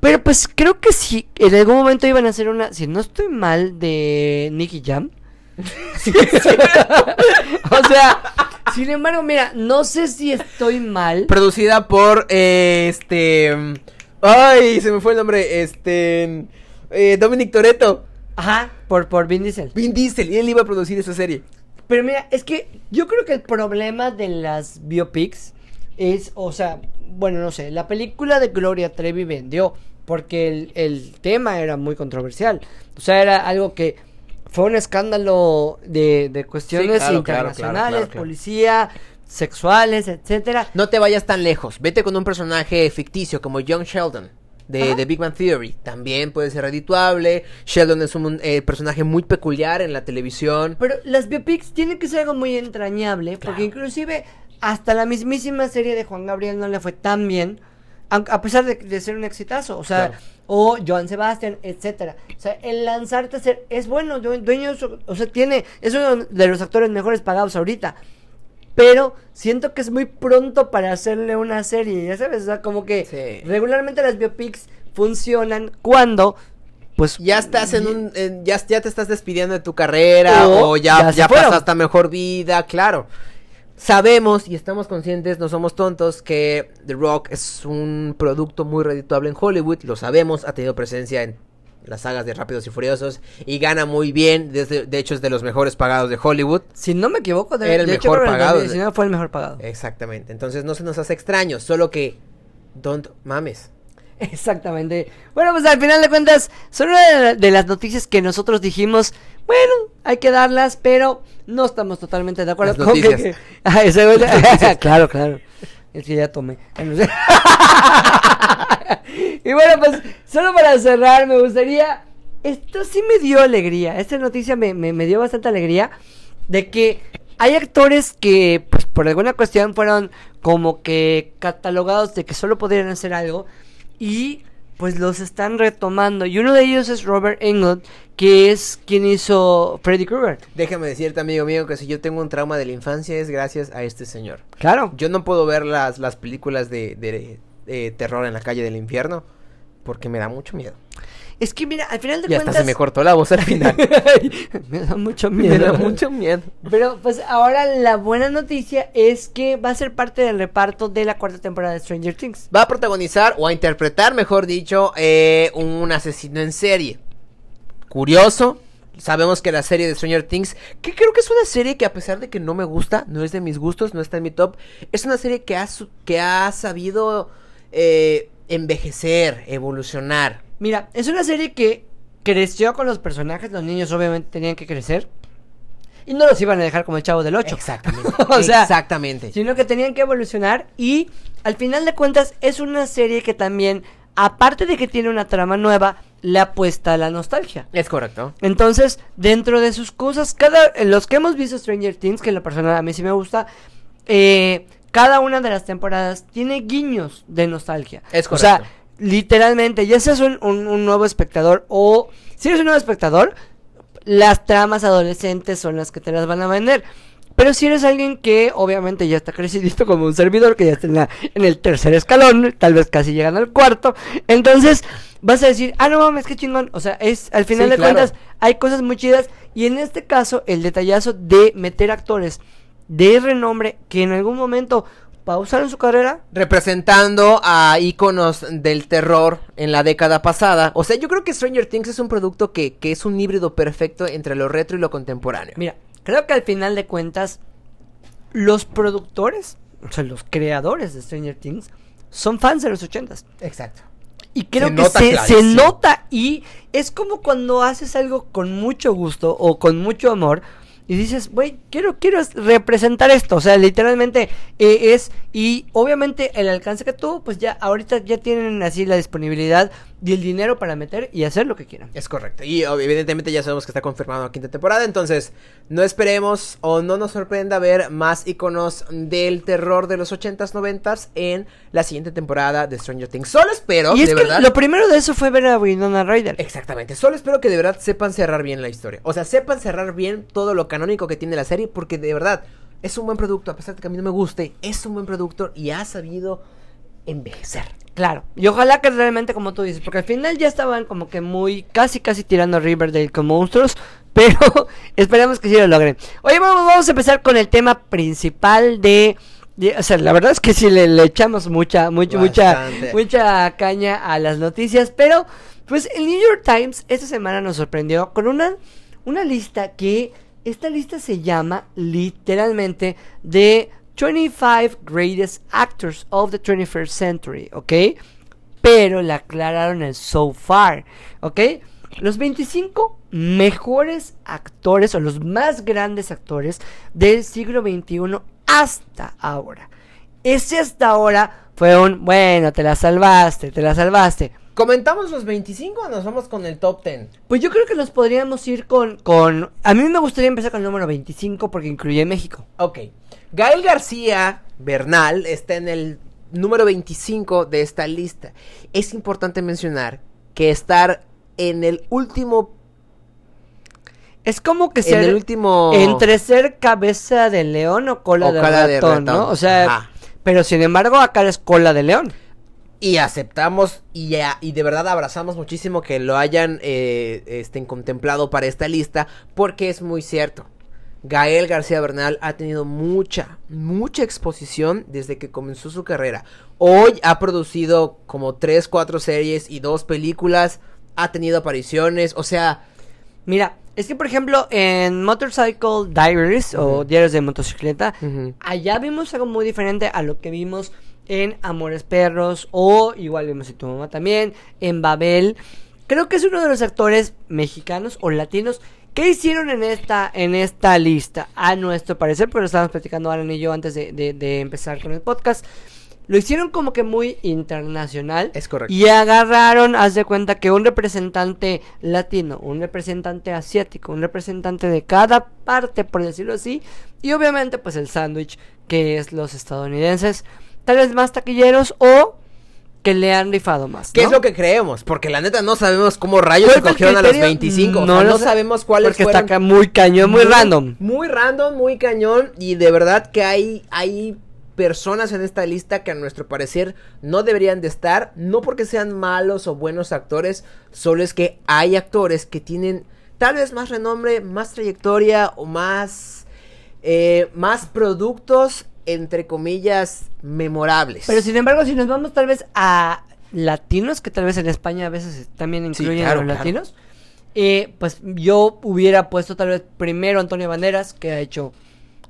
[SPEAKER 1] Pero pues creo que sí, en algún momento iban a hacer una, si no estoy mal, de Nicky Jam. [laughs] [laughs] o sea, sin embargo, mira, no sé si estoy mal.
[SPEAKER 2] Producida por eh, este. Ay, se me fue el nombre. Este. eh, Dominic Toretto.
[SPEAKER 1] Ajá, por, por Vin Diesel.
[SPEAKER 2] Vin Diesel. Y él iba a producir esa serie.
[SPEAKER 1] Pero mira, es que yo creo que el problema de las biopics es, o sea, bueno, no sé, la película de Gloria Trevi vendió porque el, el tema era muy controversial. O sea, era algo que fue un escándalo de, de cuestiones
[SPEAKER 2] claro,
[SPEAKER 1] internacionales,
[SPEAKER 2] claro, claro.
[SPEAKER 1] policía, sexuales, etcétera.
[SPEAKER 2] No te vayas tan lejos. Vete con un personaje ficticio como John Sheldon. De. The Big Bang Theory. También puede ser redituable. Sheldon es un eh, personaje muy peculiar en la televisión.
[SPEAKER 1] Pero las biopics tienen que ser algo muy entrañable,
[SPEAKER 2] Claro.
[SPEAKER 1] porque inclusive hasta la mismísima serie de Juan Gabriel no le fue tan bien, a pesar de, de ser un exitazo, o sea,
[SPEAKER 2] Claro.
[SPEAKER 1] o Joan Sebastián, etcétera. O sea, el lanzarte a ser es bueno, due- dueño, o sea, tiene es uno de los actores mejores pagados ahorita. Pero siento que es muy pronto para hacerle una serie, ya sabes, o sea, como que
[SPEAKER 2] Sí.
[SPEAKER 1] regularmente las biopics funcionan cuando pues
[SPEAKER 2] Ya estás en un. en- ya, ya te estás despidiendo de tu carrera.
[SPEAKER 1] O
[SPEAKER 2] O, ya,
[SPEAKER 1] ya
[SPEAKER 2] ya pasaste a mejor vida. Claro. Sabemos y estamos conscientes, no somos tontos, que The Rock es un producto muy redituable en Hollywood. Lo sabemos, ha tenido presencia en las sagas de Rápidos y Furiosos y gana muy bien. Desde, de hecho, es de los mejores pagados de Hollywood.
[SPEAKER 1] Si no me equivoco, de,
[SPEAKER 2] Era el
[SPEAKER 1] de hecho,
[SPEAKER 2] mejor
[SPEAKER 1] el
[SPEAKER 2] pagado.
[SPEAKER 1] 2019 fue el mejor pagado.
[SPEAKER 2] Exactamente. Entonces no se nos hace extraño, solo que. Don't mames. [laughs]
[SPEAKER 1] Exactamente. Bueno, pues al final de cuentas, son una de las noticias que nosotros dijimos, bueno, hay que darlas, pero no estamos totalmente de acuerdo
[SPEAKER 2] Las
[SPEAKER 1] con que-
[SPEAKER 2] noticias.
[SPEAKER 1] que... [laughs] Ah, eso- [laughs] claro, claro. Es que ya tomé. [laughs] y bueno, pues solo para cerrar, me gustaría... Esto sí me dio alegría. Esta noticia me, me- me dio bastante alegría de que hay actores que, pues por alguna cuestión, fueron como que catalogados de que solo podrían hacer algo y pues los están retomando. Y uno de ellos es Robert Englund, que es quien hizo Freddy Krueger.
[SPEAKER 2] Déjame decirte, amigo mío, que si yo tengo un trauma de la infancia es gracias a este señor.
[SPEAKER 1] Claro.
[SPEAKER 2] Yo no puedo ver las, las películas de, de- de terror en la calle del infierno porque me da mucho miedo.
[SPEAKER 1] Es que mira, al final de
[SPEAKER 2] Y hasta
[SPEAKER 1] cuentas...
[SPEAKER 2] se me cortó la voz al final. [laughs] [laughs]
[SPEAKER 1] me da mucho
[SPEAKER 2] me
[SPEAKER 1] miedo.
[SPEAKER 2] da mucho miedo.
[SPEAKER 1] Pero pues ahora la buena noticia es que va a ser parte del reparto de la cuarta temporada de Stranger Things.
[SPEAKER 2] Va a protagonizar o a interpretar, mejor dicho, eh, un asesino en serie. Curioso. Sabemos que la serie de Stranger Things, que creo que es una serie que a pesar de que no me gusta, no es de mis gustos, no está en mi top, es una serie que ha, que ha sabido eh, envejecer, evolucionar.
[SPEAKER 1] Mira, es una serie que creció con los personajes, los niños obviamente tenían que crecer. Y no los iban a dejar como el chavo del 8.
[SPEAKER 2] Exactamente. [laughs]
[SPEAKER 1] o sea,
[SPEAKER 2] Exactamente.
[SPEAKER 1] sino que tenían que evolucionar y al final de cuentas es una serie que también, aparte de que tiene una trama nueva, le apuesta a la nostalgia.
[SPEAKER 2] Es correcto.
[SPEAKER 1] Entonces, dentro de sus cosas, cada los que hemos visto Stranger Things, que en la persona a mí sí me gusta, eh, cada una de las temporadas tiene guiños de nostalgia.
[SPEAKER 2] Es
[SPEAKER 1] O sea,
[SPEAKER 2] correcto.
[SPEAKER 1] Literalmente, ya seas un, un- un nuevo espectador o si eres un nuevo espectador, las tramas adolescentes son las que te las van a vender. Pero si eres alguien que obviamente ya está crecidito como un servidor, que ya está en, la- en el tercer escalón, tal vez casi llegan al cuarto, entonces vas a decir, ah, no mames, qué chingón. O sea, es al final
[SPEAKER 2] Sí,
[SPEAKER 1] de
[SPEAKER 2] claro.
[SPEAKER 1] cuentas hay cosas muy chidas. Y en este caso, el detallazo de meter actores de renombre que en algún momento pausaron su carrera.
[SPEAKER 2] representando a íconos del terror en la década pasada. O sea, yo creo que Stranger Things es un producto que, que es un híbrido perfecto entre lo retro y lo contemporáneo.
[SPEAKER 1] Mira, creo que al final de cuentas, los productores, o sea, los creadores de Stranger Things, son fans de los ochentas.
[SPEAKER 2] Exacto.
[SPEAKER 1] Y creo
[SPEAKER 2] Se
[SPEAKER 1] que
[SPEAKER 2] nota
[SPEAKER 1] se, nota y es como cuando haces algo con mucho gusto o con mucho amor y dices, güey, quiero, quiero es- representar esto. O sea, literalmente eh, es, y obviamente el alcance que tuvo, pues ya ahorita ya tienen así la disponibilidad y el dinero para meter y hacer lo que quieran.
[SPEAKER 2] Es correcto. Y evidentemente ya sabemos que está confirmado la quinta temporada. Entonces, no esperemos o no nos sorprenda ver más iconos del terror de los 80s, 90s en la siguiente temporada de Stranger Things. Solo espero,
[SPEAKER 1] y es
[SPEAKER 2] de
[SPEAKER 1] que
[SPEAKER 2] verdad.
[SPEAKER 1] lo primero de eso fue ver a Winona Ryder.
[SPEAKER 2] Exactamente. Solo espero que de verdad sepan cerrar bien la historia. O sea, sepan cerrar bien todo lo canónico que tiene la serie. Porque de verdad es un buen producto. A pesar de que a mí no me guste, es un buen producto y ha sabido envejecer.
[SPEAKER 1] Claro, y ojalá que realmente como tú dices, porque al final ya estaban como que muy, casi casi tirando a Riverdale con monstruos, [laughs] pero [laughs] esperemos que sí lo logren. Oye, vamos, vamos a empezar con el tema principal de, de- o sea, la verdad es que sí le, le echamos mucha, mucha, mucha, mucha caña a las noticias, pero pues el New York Times esta semana nos sorprendió con una, una lista que, esta lista se llama literalmente de 25 Greatest Actors of the 21st Century, ¿ok? Pero le aclararon el so far, ¿ok? Los 25 mejores actores o los más grandes actores del siglo XXI hasta ahora. Ese hasta ahora fue un, bueno, te la salvaste, te la salvaste.
[SPEAKER 2] ¿Comentamos los 25 o nos vamos con el top 10?
[SPEAKER 1] Pues yo creo que nos podríamos ir con, con... A mí me gustaría empezar con el número 25 porque incluye México.
[SPEAKER 2] Ok. Gael García Bernal está en el número 25 de esta lista. Es importante mencionar que estar en el último.
[SPEAKER 1] Es como que
[SPEAKER 2] En
[SPEAKER 1] ser
[SPEAKER 2] el último.
[SPEAKER 1] entre ser cabeza de león o cola,
[SPEAKER 2] O
[SPEAKER 1] de,
[SPEAKER 2] cola de
[SPEAKER 1] ratón. ¿no? O sea,
[SPEAKER 2] Ajá.
[SPEAKER 1] pero sin embargo acá es cola de león.
[SPEAKER 2] Y aceptamos y de verdad abrazamos muchísimo que lo hayan eh, estén contemplado para esta lista. Porque es muy cierto. Gael García Bernal ha tenido mucha, mucha exposición desde que comenzó su carrera. Hoy ha producido como 3, 4 series y dos películas. Ha tenido apariciones. O sea,
[SPEAKER 1] Mira, es que por ejemplo en Motorcycle Diaries o. Diarios de Motocicleta, allá vimos algo muy diferente a lo que vimos en Amores Perros o igual vimos en Tu Mamá también, en Babel. Creo que es uno de los actores mexicanos o latinos que hicieron en esta, en esta lista, a nuestro parecer, pero lo estábamos platicando Alan y yo antes de, de- de empezar con el podcast. Lo hicieron como que muy internacional.
[SPEAKER 2] Es correcto.
[SPEAKER 1] Y agarraron, haz de cuenta que un representante latino, un representante asiático, un representante de cada parte, por decirlo así, y obviamente pues el sándwich, que es los estadounidenses, tal vez más taquilleros o que le han rifado más.
[SPEAKER 2] ¿Qué es lo que creemos? Porque la neta no sabemos cómo rayos
[SPEAKER 1] ¿Cuál fue el
[SPEAKER 2] escogieron a los
[SPEAKER 1] criterio?
[SPEAKER 2] 25. o
[SPEAKER 1] No
[SPEAKER 2] sea, no sabemos cuáles
[SPEAKER 1] Porque
[SPEAKER 2] fueron.
[SPEAKER 1] está acá muy cañón, muy, random.
[SPEAKER 2] Muy random, muy cañón. Y de verdad que hay, hay personas en esta lista que a nuestro parecer no deberían de estar. No porque sean malos o buenos actores. Solo es que hay actores que tienen tal vez más renombre, más trayectoria o más. eh, más productos, entre comillas, memorables.
[SPEAKER 1] Pero sin embargo, si nos vamos tal vez a latinos, que tal vez en España a veces también
[SPEAKER 2] Sí,
[SPEAKER 1] incluyen
[SPEAKER 2] claro,
[SPEAKER 1] a los
[SPEAKER 2] claro.
[SPEAKER 1] latinos, eh, pues yo hubiera puesto tal vez primero a Antonio Banderas, que ha hecho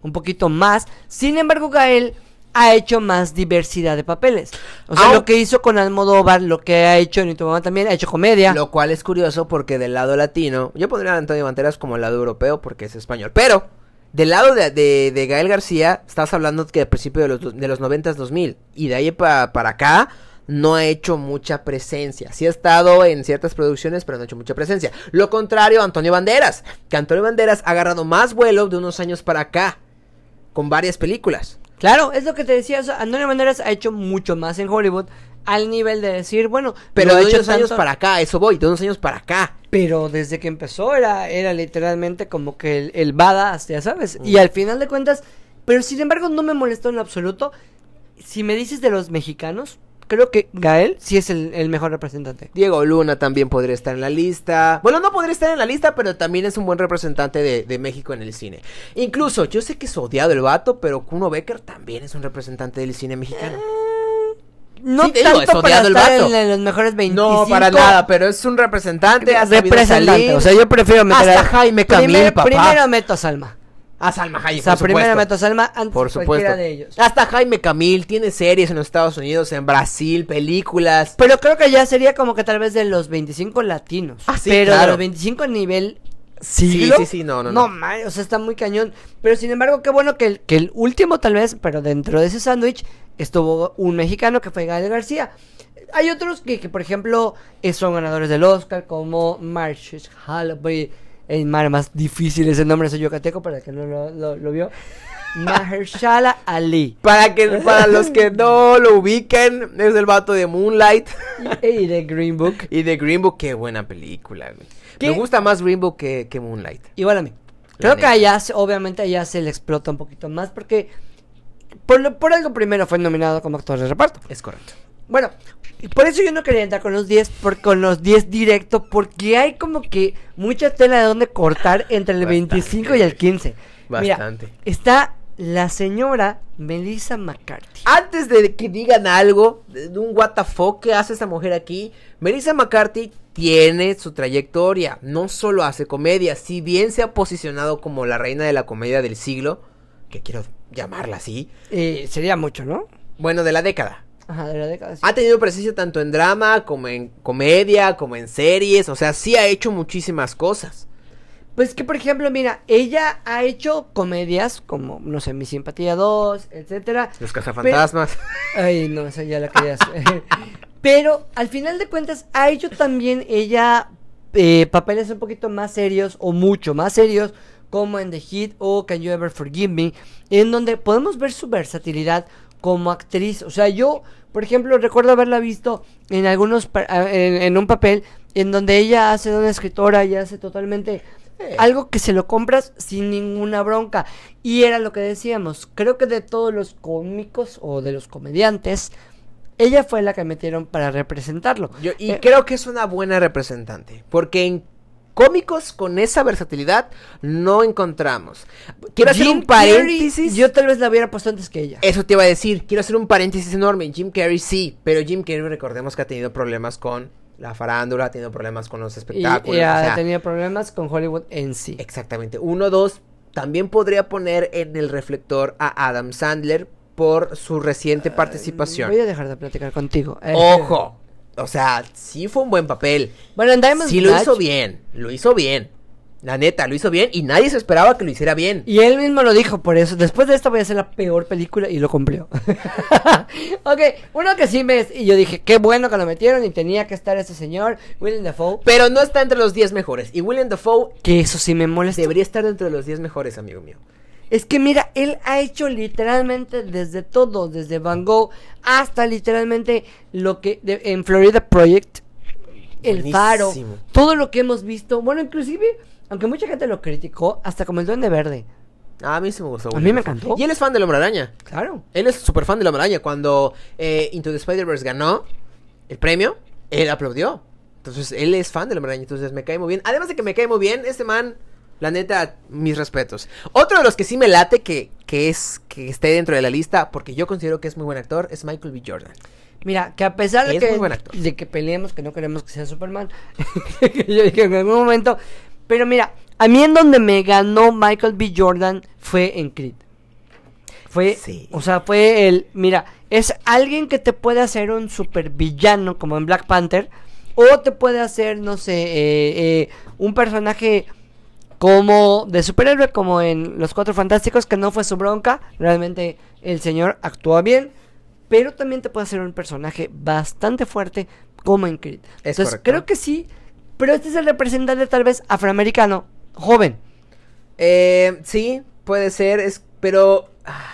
[SPEAKER 1] un poquito más. Sin embargo, Gael ha hecho más diversidad de papeles. O sea, lo que hizo con Almodóvar, lo que ha hecho en Tu Mamá también, ha hecho comedia.
[SPEAKER 2] Lo cual es curioso porque del lado latino, yo pondría a Antonio Banderas como el lado europeo porque es español. Pero, del lado de, de- Gael García, estás hablando que al principio de los, de los 90s 2000. Y de ahí pa- para acá, no ha hecho mucha presencia. Sí ha estado en ciertas producciones, pero no ha hecho mucha presencia. Lo contrario Antonio Banderas, que Antonio Banderas ha agarrado más vuelo de unos años para acá, con varias películas.
[SPEAKER 1] Claro, es lo que te decía. Antonio Banderas ha hecho mucho más en Hollywood al nivel de decir, bueno,
[SPEAKER 2] Pero de
[SPEAKER 1] hecho
[SPEAKER 2] unos años para acá, eso voy, de unos años para acá.
[SPEAKER 1] Pero desde que empezó era, era literalmente como que el, el badass, ya sabes.
[SPEAKER 2] Mm.
[SPEAKER 1] Y al final de cuentas, pero sin embargo no me molestó en absoluto. Si me dices de los mexicanos, creo que Gael sí es el, el mejor representante.
[SPEAKER 2] Diego Luna también podría estar en la lista. Bueno, no podría estar en la lista, pero también es un buen representante de, de México en el cine. Incluso, yo sé que es odiado el vato, pero Kuno Becker también es un representante del cine mexicano.
[SPEAKER 1] No
[SPEAKER 2] Sí, digo,
[SPEAKER 1] tanto para
[SPEAKER 2] odiado el
[SPEAKER 1] estar
[SPEAKER 2] vato.
[SPEAKER 1] en, en los mejores 25.
[SPEAKER 2] No, para nada, pero es un representante. ha
[SPEAKER 1] Representante.
[SPEAKER 2] salir.
[SPEAKER 1] O sea, yo prefiero meter
[SPEAKER 2] Hasta
[SPEAKER 1] a-
[SPEAKER 2] Jaime Camil,
[SPEAKER 1] Primer-
[SPEAKER 2] papá.
[SPEAKER 1] Primero meto a Salma.
[SPEAKER 2] A Salma Hayek,
[SPEAKER 1] O sea,
[SPEAKER 2] por
[SPEAKER 1] primero meto a Salma antes
[SPEAKER 2] Por supuesto.
[SPEAKER 1] cualquiera de ellos.
[SPEAKER 2] Hasta Jaime Camil tiene series en los Estados Unidos, en Brasil, películas.
[SPEAKER 1] Pero creo que ya sería como que tal vez de los 25 latinos.
[SPEAKER 2] Ah, sí,
[SPEAKER 1] Pero de
[SPEAKER 2] claro.
[SPEAKER 1] los 25 a nivel siglo.
[SPEAKER 2] Sí, sí, sí, no, no,
[SPEAKER 1] No,
[SPEAKER 2] no.
[SPEAKER 1] man, o sea, está muy cañón. Pero sin embargo, qué bueno que el, que el último tal vez, pero dentro de ese sándwich, estuvo un mexicano que fue Gael García. Hay otros que, que, porejemplo, eh, son ganadores del Oscar, como Marsh Holloway. El mar más difícil ese nombre, soy yucateco, para el que no lo, lo- lo vio. [laughs] Mahershala Ali.
[SPEAKER 2] Para que para los que no lo ubiquen, es el vato de Moonlight
[SPEAKER 1] Y, y de Green Book. [laughs]
[SPEAKER 2] y de Green Book. Qué buena película, güey.
[SPEAKER 1] ¿Qué?
[SPEAKER 2] Me gusta más Book que, que Moonlight.
[SPEAKER 1] Igual a mí. Creo que allá, se- obviamente, allá se le explota un poquito más porque por, lo, por algo primero fue nominado como actor de reparto.
[SPEAKER 2] Es correcto.
[SPEAKER 1] Bueno, y por eso yo no quería entrar con los 10, por, con los 10 directo, porque hay como que mucha tela de donde cortar entre el
[SPEAKER 2] Bastante.
[SPEAKER 1] 25 y el 15.
[SPEAKER 2] Bastante.
[SPEAKER 1] Mira, está la señora Melissa McCarthy.
[SPEAKER 2] Antes de que digan algo, de un what the fuck que hace esta mujer aquí, Melissa McCarthy tiene su trayectoria. No solo hace comedia, si bien se ha posicionado como la reina de la comedia del siglo, que quiero llamarla así,
[SPEAKER 1] Eh, sería mucho, ¿no?
[SPEAKER 2] bueno, de la década.
[SPEAKER 1] Ajá, de la década. sí.
[SPEAKER 2] Ha tenido presencia tanto en drama como en comedia, como en series, o sea, sí ha hecho muchísimas cosas.
[SPEAKER 1] Pues que, por ejemplo, mira, ella ha hecho comedias como, no sé, Mi Simpatía 2, etcétera.
[SPEAKER 2] Los cazafantasmas. [laughs]
[SPEAKER 1] Ay, no, esa ya la quería hacer. [laughs] Pero al final de cuentas ha hecho también ella eh, papeles un poquito más serios o mucho más serios como en The Hit o Can You Ever Forgive Me, en donde podemos ver su versatilidad como actriz. O sea, yo, por ejemplo, recuerdo haberla visto en algunos ah, en, en un papel en donde ella hace de una escritora y hace totalmente Algo que se lo compras sin ninguna bronca. Y era lo que decíamos. Creo que de todos los cómicos o de los comediantes, ella fue la que metieron para representarlo.
[SPEAKER 2] Yo- y
[SPEAKER 1] Eh,
[SPEAKER 2] creo que es una buena representante, porque en cómicos con esa versatilidad no encontramos. Quiero hacer un paréntesis.
[SPEAKER 1] Carrey, yo tal vez la hubiera puesto antes que ella.
[SPEAKER 2] Eso te iba a decir, quiero hacer un paréntesis enorme. Jim Carrey sí, pero Jim Carrey recordemos que ha tenido problemas con la farándula, ha tenido problemas con los espectáculos.
[SPEAKER 1] y ha
[SPEAKER 2] o sea,
[SPEAKER 1] tenido problemas con Hollywood en sí.
[SPEAKER 2] Exactamente. Uno, dos. También podría poner en el reflector a Adam Sandler por su reciente participación.
[SPEAKER 1] Voy a dejar de platicar contigo. Eh,
[SPEAKER 2] Ojo. O sea, sí fue un buen papel.
[SPEAKER 1] Bueno, en Diamond
[SPEAKER 2] Sí lo hizo bien. Lo hizo bien. La neta, lo hizo bien y nadie se esperaba que lo hiciera bien.
[SPEAKER 1] Y él mismo lo dijo, por eso. Después de esta voy a hacer la peor película y lo cumplió. [laughs] ok, uno que sí me... Y yo dije, qué bueno que lo metieron y tenía que estar ese señor, William Dafoe.
[SPEAKER 2] Pero no está entre los 10 mejores. Y William Dafoe
[SPEAKER 1] Que eso sí me molesta.
[SPEAKER 2] debería estar dentro de los 10 mejores, amigo mío.
[SPEAKER 1] Es que mira, él ha hecho literalmente desde todo, desde Van Gogh hasta literalmente lo que de- en Florida Project, el faro, todo lo que hemos visto. Bueno, inclusive, aunque mucha gente lo criticó, hasta como el Duende Verde.
[SPEAKER 2] A mí sí me gustó.
[SPEAKER 1] A mí me encantó.
[SPEAKER 2] Y él es fan del Hombre Araña.
[SPEAKER 1] Claro.
[SPEAKER 2] Él es súper fan del Hombre Araña. Cuando eh, Into the Spider-Verse ganó el premio, él aplaudió. Entonces, él es fan del Hombre Araña. Entonces, me cae muy bien. Además de que me cae muy bien, este man, la neta, mis respetos. Otro de los que sí me late que, que es que esté dentro de la lista, porque yo considero que es muy buen actor, es Michael B. Jordan.
[SPEAKER 1] Mira, que a pesar de
[SPEAKER 2] Es
[SPEAKER 1] que, de que peleemos, que no queremos que sea Superman, [laughs] yo dije en algún momento, pero mira, a mí en donde me ganó Michael B. Jordan fue en Creed. Fue,
[SPEAKER 2] Sí.
[SPEAKER 1] o sea, fue el, mira, es alguien que te puede hacer un supervillano como en Black Panther, o te puede hacer, no sé, eh, eh, un personaje como de superhéroe, como en Los Cuatro Fantásticos, que no fue su bronca, realmente el señor actúa bien, pero también te puede hacer un personaje bastante fuerte como en Creed.
[SPEAKER 2] Es
[SPEAKER 1] Entonces,
[SPEAKER 2] correcto.
[SPEAKER 1] creo que sí, pero este es el representante tal vez afroamericano, joven.
[SPEAKER 2] Eh, sí, puede ser, es, pero... ah,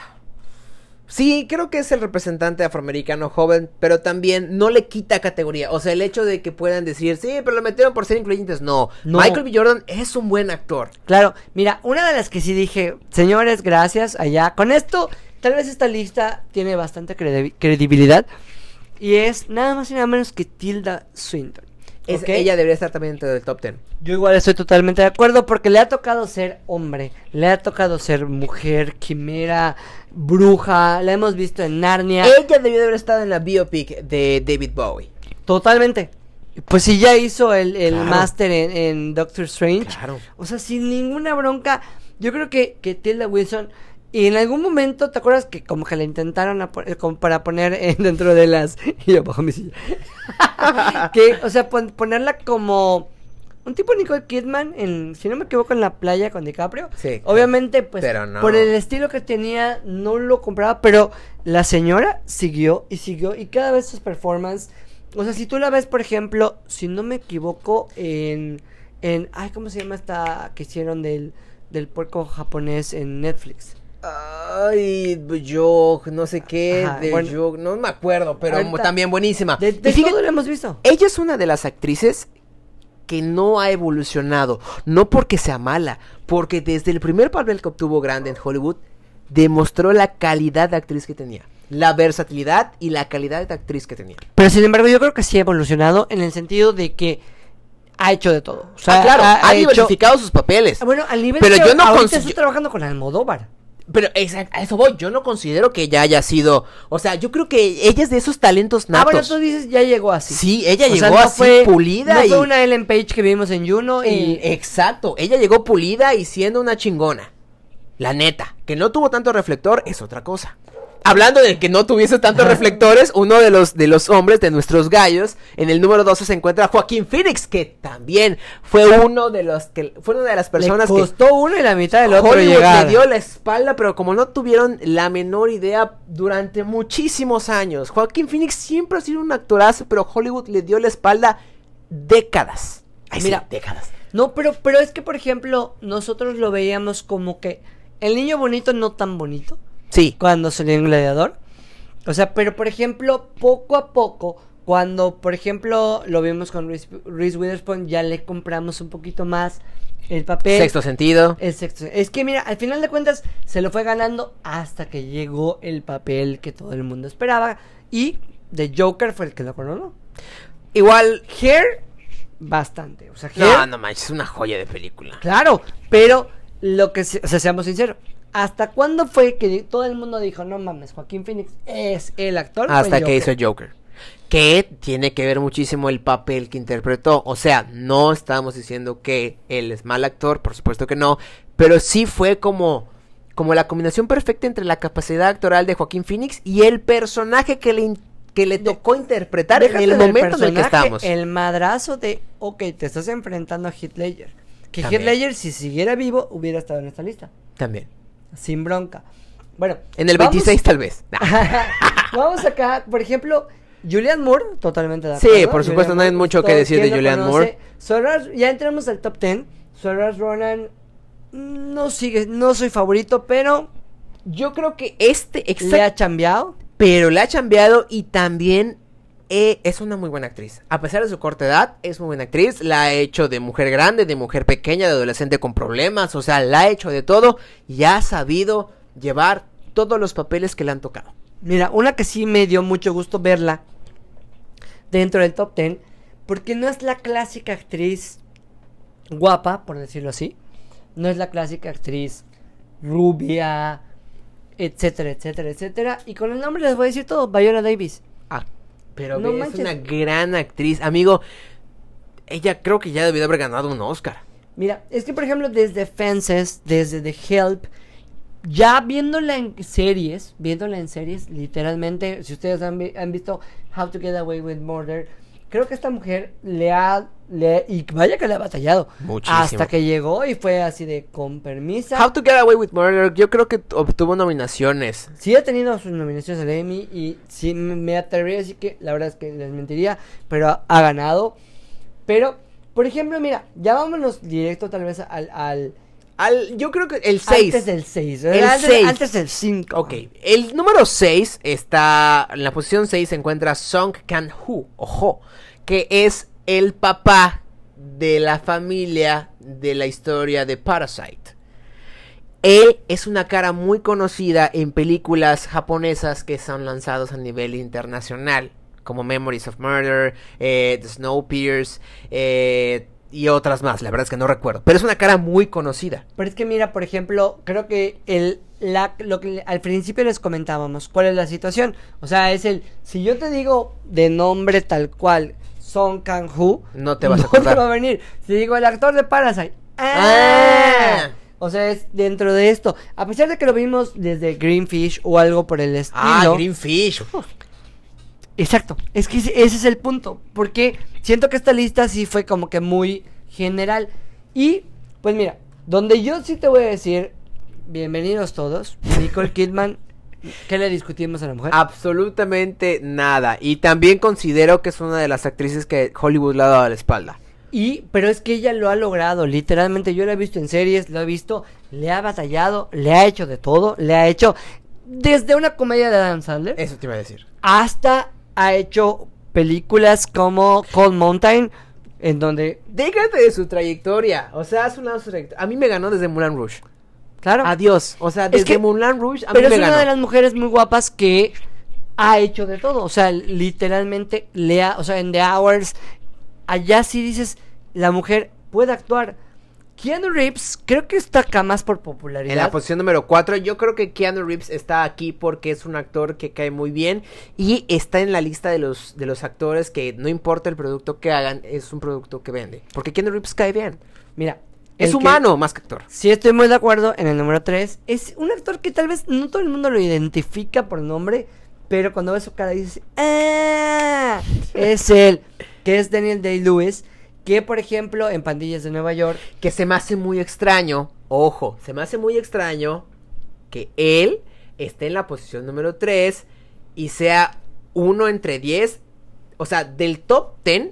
[SPEAKER 2] Sí, creo que es el representante afroamericano joven, pero también no le quita categoría. O sea, el hecho de que puedan decir, sí, pero lo metieron por ser incluyentes, no.
[SPEAKER 1] No.
[SPEAKER 2] Michael B. Jordan es un buen actor.
[SPEAKER 1] Claro, mira, una de las que sí dije, señores, gracias, allá. Con esto, tal vez esta lista tiene bastante credi- credibilidad. Y es nada más y nada menos que Tilda Swinton.
[SPEAKER 2] Es-. Ella debería estar también dentro del top 10.
[SPEAKER 1] Yo igual estoy totalmente de acuerdo porque le ha tocado ser hombre, le ha tocado ser mujer, quimera, bruja, la hemos visto en Narnia.
[SPEAKER 2] Ella debió de haber estado en la biopic de David Bowie.
[SPEAKER 1] Totalmente. Pues si ya hizo el, el
[SPEAKER 2] Claro.
[SPEAKER 1] máster en, en Doctor Strange.
[SPEAKER 2] Claro.
[SPEAKER 1] O sea, sin ninguna bronca. yo creo que, que Tilda Wilson, y en algún momento, ¿te acuerdas que como que la intentaron a eh, como para poner eh, [laughs] dentro de las... [laughs] Y yo bajo mi silla. [laughs] que, o sea, pon- ponerla como un tipo Nicole Kidman, en, si no me equivoco, en la playa con DiCaprio.
[SPEAKER 2] Sí,
[SPEAKER 1] Obviamente, pues,
[SPEAKER 2] pero no.
[SPEAKER 1] por el estilo que tenía, no lo compraba, pero la señora siguió y siguió, y cada vez sus performances, o sea, si tú la ves, por ejemplo, si no me equivoco, en, en, ay, ¿cómo se llama esta que hicieron del, del puerco japonés en Netflix?
[SPEAKER 2] Ay, yo no sé qué,
[SPEAKER 1] Ajá,
[SPEAKER 2] de
[SPEAKER 1] bueno.
[SPEAKER 2] no me acuerdo, pero
[SPEAKER 1] Ahorita-
[SPEAKER 2] también buenísima.
[SPEAKER 1] De, de
[SPEAKER 2] Y fíjate,
[SPEAKER 1] todo lo hemos visto.
[SPEAKER 2] ella es una de las actrices que no ha evolucionado, no porque sea mala, porque desde el primer papel que obtuvo grande en Hollywood demostró la calidad de actriz que tenía, la versatilidad y la calidad de actriz que tenía.
[SPEAKER 1] Pero sin embargo, yo creo que sí ha evolucionado en el sentido de que ha hecho de todo. O sea,
[SPEAKER 2] ah, claro, ha,
[SPEAKER 1] ha
[SPEAKER 2] diversificado sus papeles.
[SPEAKER 1] Ah, Bueno, al nivel
[SPEAKER 2] Pero
[SPEAKER 1] que
[SPEAKER 2] yo no
[SPEAKER 1] ahorita está trabajando con Almodóvar.
[SPEAKER 2] Pero exact- a eso voy, yo no considero que ella haya sido, o sea, yo creo que ella es de esos talentos
[SPEAKER 1] Ah, bueno,
[SPEAKER 2] natos.
[SPEAKER 1] tú dices, ya llegó así.
[SPEAKER 2] Sí, ella
[SPEAKER 1] O sea,
[SPEAKER 2] llegó
[SPEAKER 1] no
[SPEAKER 2] así
[SPEAKER 1] fue-
[SPEAKER 2] pulida
[SPEAKER 1] No
[SPEAKER 2] y
[SPEAKER 1] fue una Ellen Page que vimos en Juno y...
[SPEAKER 2] Y- exacto, ella llegó pulida y siendo una chingona. La neta, que no tuvo tanto reflector es otra cosa. Hablando de que no tuviese tantos reflectores, uno de los, de los hombres de nuestros gallos, en el número 12 se encuentra Joaquín Phoenix, que también fue uno de los que fue una de las personas
[SPEAKER 1] le
[SPEAKER 2] que
[SPEAKER 1] costó uno y la mitad del otro
[SPEAKER 2] Hollywood
[SPEAKER 1] llegar.
[SPEAKER 2] le dio la espalda, pero como no tuvieron la menor idea durante muchísimos años. Joaquín Phoenix siempre ha sido un actorazo, pero Hollywood le dio la espalda décadas. Ay, sí,
[SPEAKER 1] Mira.
[SPEAKER 2] décadas.
[SPEAKER 1] No, pero, pero es que, por ejemplo, nosotros lo veíamos como que el niño bonito no tan bonito
[SPEAKER 2] Sí.
[SPEAKER 1] cuando salió en Gladiador. O sea, pero por ejemplo, poco a poco, cuando, por ejemplo, lo vimos con Reese, Reese Witherspoon, ya le compramos un poquito más el papel.
[SPEAKER 2] Sexto sentido.
[SPEAKER 1] El sexto. Es que mira, al final de cuentas se lo fue ganando hasta que llegó el papel que todo el mundo esperaba. Y The Joker fue el que lo coronó.
[SPEAKER 2] Igual.
[SPEAKER 1] Hair, bastante. O sea,
[SPEAKER 2] No, no manches, es una joya de película.
[SPEAKER 1] claro. Pero lo que, se- o sea, seamos sinceros. ¿Hasta cuándo fue que todo el mundo dijo, no mames, Joaquín Phoenix es el actor?
[SPEAKER 2] Hasta
[SPEAKER 1] el
[SPEAKER 2] que hizo
[SPEAKER 1] Joker.
[SPEAKER 2] Joker. Que tiene que ver muchísimo el papel que interpretó. O sea, no estamos diciendo que él es mal actor, por supuesto que no. Pero sí fue como, como la combinación perfecta entre la capacidad actoral de Joaquín Phoenix y el personaje que le, que le tocó interpretar en el momento en el que estamos.
[SPEAKER 1] El madrazo de, ok, te estás enfrentando a Ledger. Que Ledger, si siguiera vivo, hubiera estado en esta lista.
[SPEAKER 2] También.
[SPEAKER 1] Sin bronca. Bueno.
[SPEAKER 2] En el
[SPEAKER 1] vamos-
[SPEAKER 2] 26 tal vez. [laughs]
[SPEAKER 1] Vamos acá, por ejemplo, Julian Moore, totalmente de
[SPEAKER 2] Sí,
[SPEAKER 1] acuerdo.
[SPEAKER 2] por supuesto, no hay
[SPEAKER 1] Moore,
[SPEAKER 2] mucho que
[SPEAKER 1] todo
[SPEAKER 2] decir de
[SPEAKER 1] conoce.
[SPEAKER 2] Moore.
[SPEAKER 1] Saoirse- ya entramos al top 10. Saoirse Ronan mm, no sigue, no soy favorito, pero
[SPEAKER 2] Yo creo que este
[SPEAKER 1] le ha chambeado.
[SPEAKER 2] Pero le ha chambeado y también eh, es una muy buena actriz. A pesar de su corta edad, es muy buena actriz. La ha hecho de mujer grande, de mujer pequeña, de adolescente con problemas. O sea, la ha hecho de todo y ha sabido llevar todos los papeles que le han tocado.
[SPEAKER 1] Mira, una que sí me dio mucho gusto verla dentro del top 10, porque no es la clásica actriz guapa, por decirlo así. No es la clásica actriz rubia, etcétera, etcétera, etcétera. Y con el nombre les voy a decir todo, Viola Davis.
[SPEAKER 2] Pero
[SPEAKER 1] No
[SPEAKER 2] ve, es una gran actriz. Amigo, ella creo que ya debió haber ganado un Oscar.
[SPEAKER 1] Mira, es que por ejemplo desde Fences, desde The Help, ya viéndola en series, viéndola en series, literalmente, si ustedes han, vi- han visto How to Get Away with Murder, creo que esta mujer le ha, le, y vaya que le ha batallado,
[SPEAKER 2] Muchísimo.
[SPEAKER 1] hasta que llegó y fue así de con permiso.
[SPEAKER 2] How to Get Away with Murder, yo creo que obtuvo nominaciones.
[SPEAKER 1] Sí ha tenido sus nominaciones al Emmy y sí me me atrevería a decir que la verdad es que les mentiría, pero ha, ha ganado. Pero, por ejemplo, mira, ya vámonos directo tal vez al, al
[SPEAKER 2] Al, yo creo que el 6.
[SPEAKER 1] Antes del 6.
[SPEAKER 2] El
[SPEAKER 1] antes,
[SPEAKER 2] seis.
[SPEAKER 1] antes del 5.
[SPEAKER 2] Ok, el número 6 está, en la posición 6 se encuentra Song Kang-ho, ojo, que es el papá de la familia de la historia de Parasite. Él es una cara muy conocida en películas japonesas que son lanzadas a nivel internacional, como Memories of Murder, eh, The Snowpiercer eh, y otras más, la verdad es que no recuerdo, pero es una cara muy conocida.
[SPEAKER 1] Pero es que mira, por ejemplo, creo que el la, lo que al principio les comentábamos, ¿cuál es la situación? O sea, es el si yo te digo de nombre tal cual Song Kang-ho,
[SPEAKER 2] No te vas [laughs] a
[SPEAKER 1] no
[SPEAKER 2] acordar.
[SPEAKER 1] te va a venir. Si digo el actor de Parasite,
[SPEAKER 2] Ah.
[SPEAKER 1] ah, O sea, es dentro de esto. A pesar de que lo vimos desde Greenfish o algo por el estilo.
[SPEAKER 2] Ah, Greenfish.
[SPEAKER 1] Exacto. Es que ese ese es el punto. Porque siento que esta lista sí fue como que muy general. Y, pues mira, donde yo sí te voy a decir, bienvenidos todos. Nicole Kidman, ¿qué le discutimos a la mujer?
[SPEAKER 2] Absolutamente nada. Y también considero que es una de las actrices que Hollywood le ha dado a la espalda.
[SPEAKER 1] Y, pero es que ella lo ha logrado, literalmente yo la he visto en series, lo he visto, le ha batallado, le ha hecho de todo, le ha hecho desde una comedia de Adam Sandler
[SPEAKER 2] Eso te iba a decir.
[SPEAKER 1] hasta ha hecho películas como Cold Mountain, en donde,
[SPEAKER 2] Déjate de su trayectoria. O sea, hace una su trayectoria. A mí me ganó desde Mulan Rouge.
[SPEAKER 1] claro,
[SPEAKER 2] Adiós. O sea, desde
[SPEAKER 1] que-
[SPEAKER 2] Mulan Rouge a mí
[SPEAKER 1] pero
[SPEAKER 2] me
[SPEAKER 1] es una de las mujeres muy guapas que ha hecho de todo, o sea, literalmente le ha, o sea, en The Hours, allá sí dices, la mujer puede actuar. Keanu Reeves creo que está acá más por popularidad.
[SPEAKER 2] En la posición número 4, yo creo que Keanu Reeves está aquí porque es un actor que cae muy bien y está en la lista de los, de los actores que no importa el producto que hagan, es un producto que vende. Porque Keanu Reeves cae bien.
[SPEAKER 1] Mira,
[SPEAKER 2] Es
[SPEAKER 1] que-
[SPEAKER 2] humano más que actor.
[SPEAKER 1] Sí, estoy muy de acuerdo en el número 3. Es un actor que tal vez no todo el mundo lo identifica por nombre, pero cuando ves su cara dices, ¡ah! Es [laughs] él, que es Daniel Day-Lewis, que por ejemplo en Pandillas de Nueva York,
[SPEAKER 2] Que se me hace muy extraño, ojo, se me hace muy extraño que él esté en la posición número 3 y sea uno entre 10. O sea, del top 10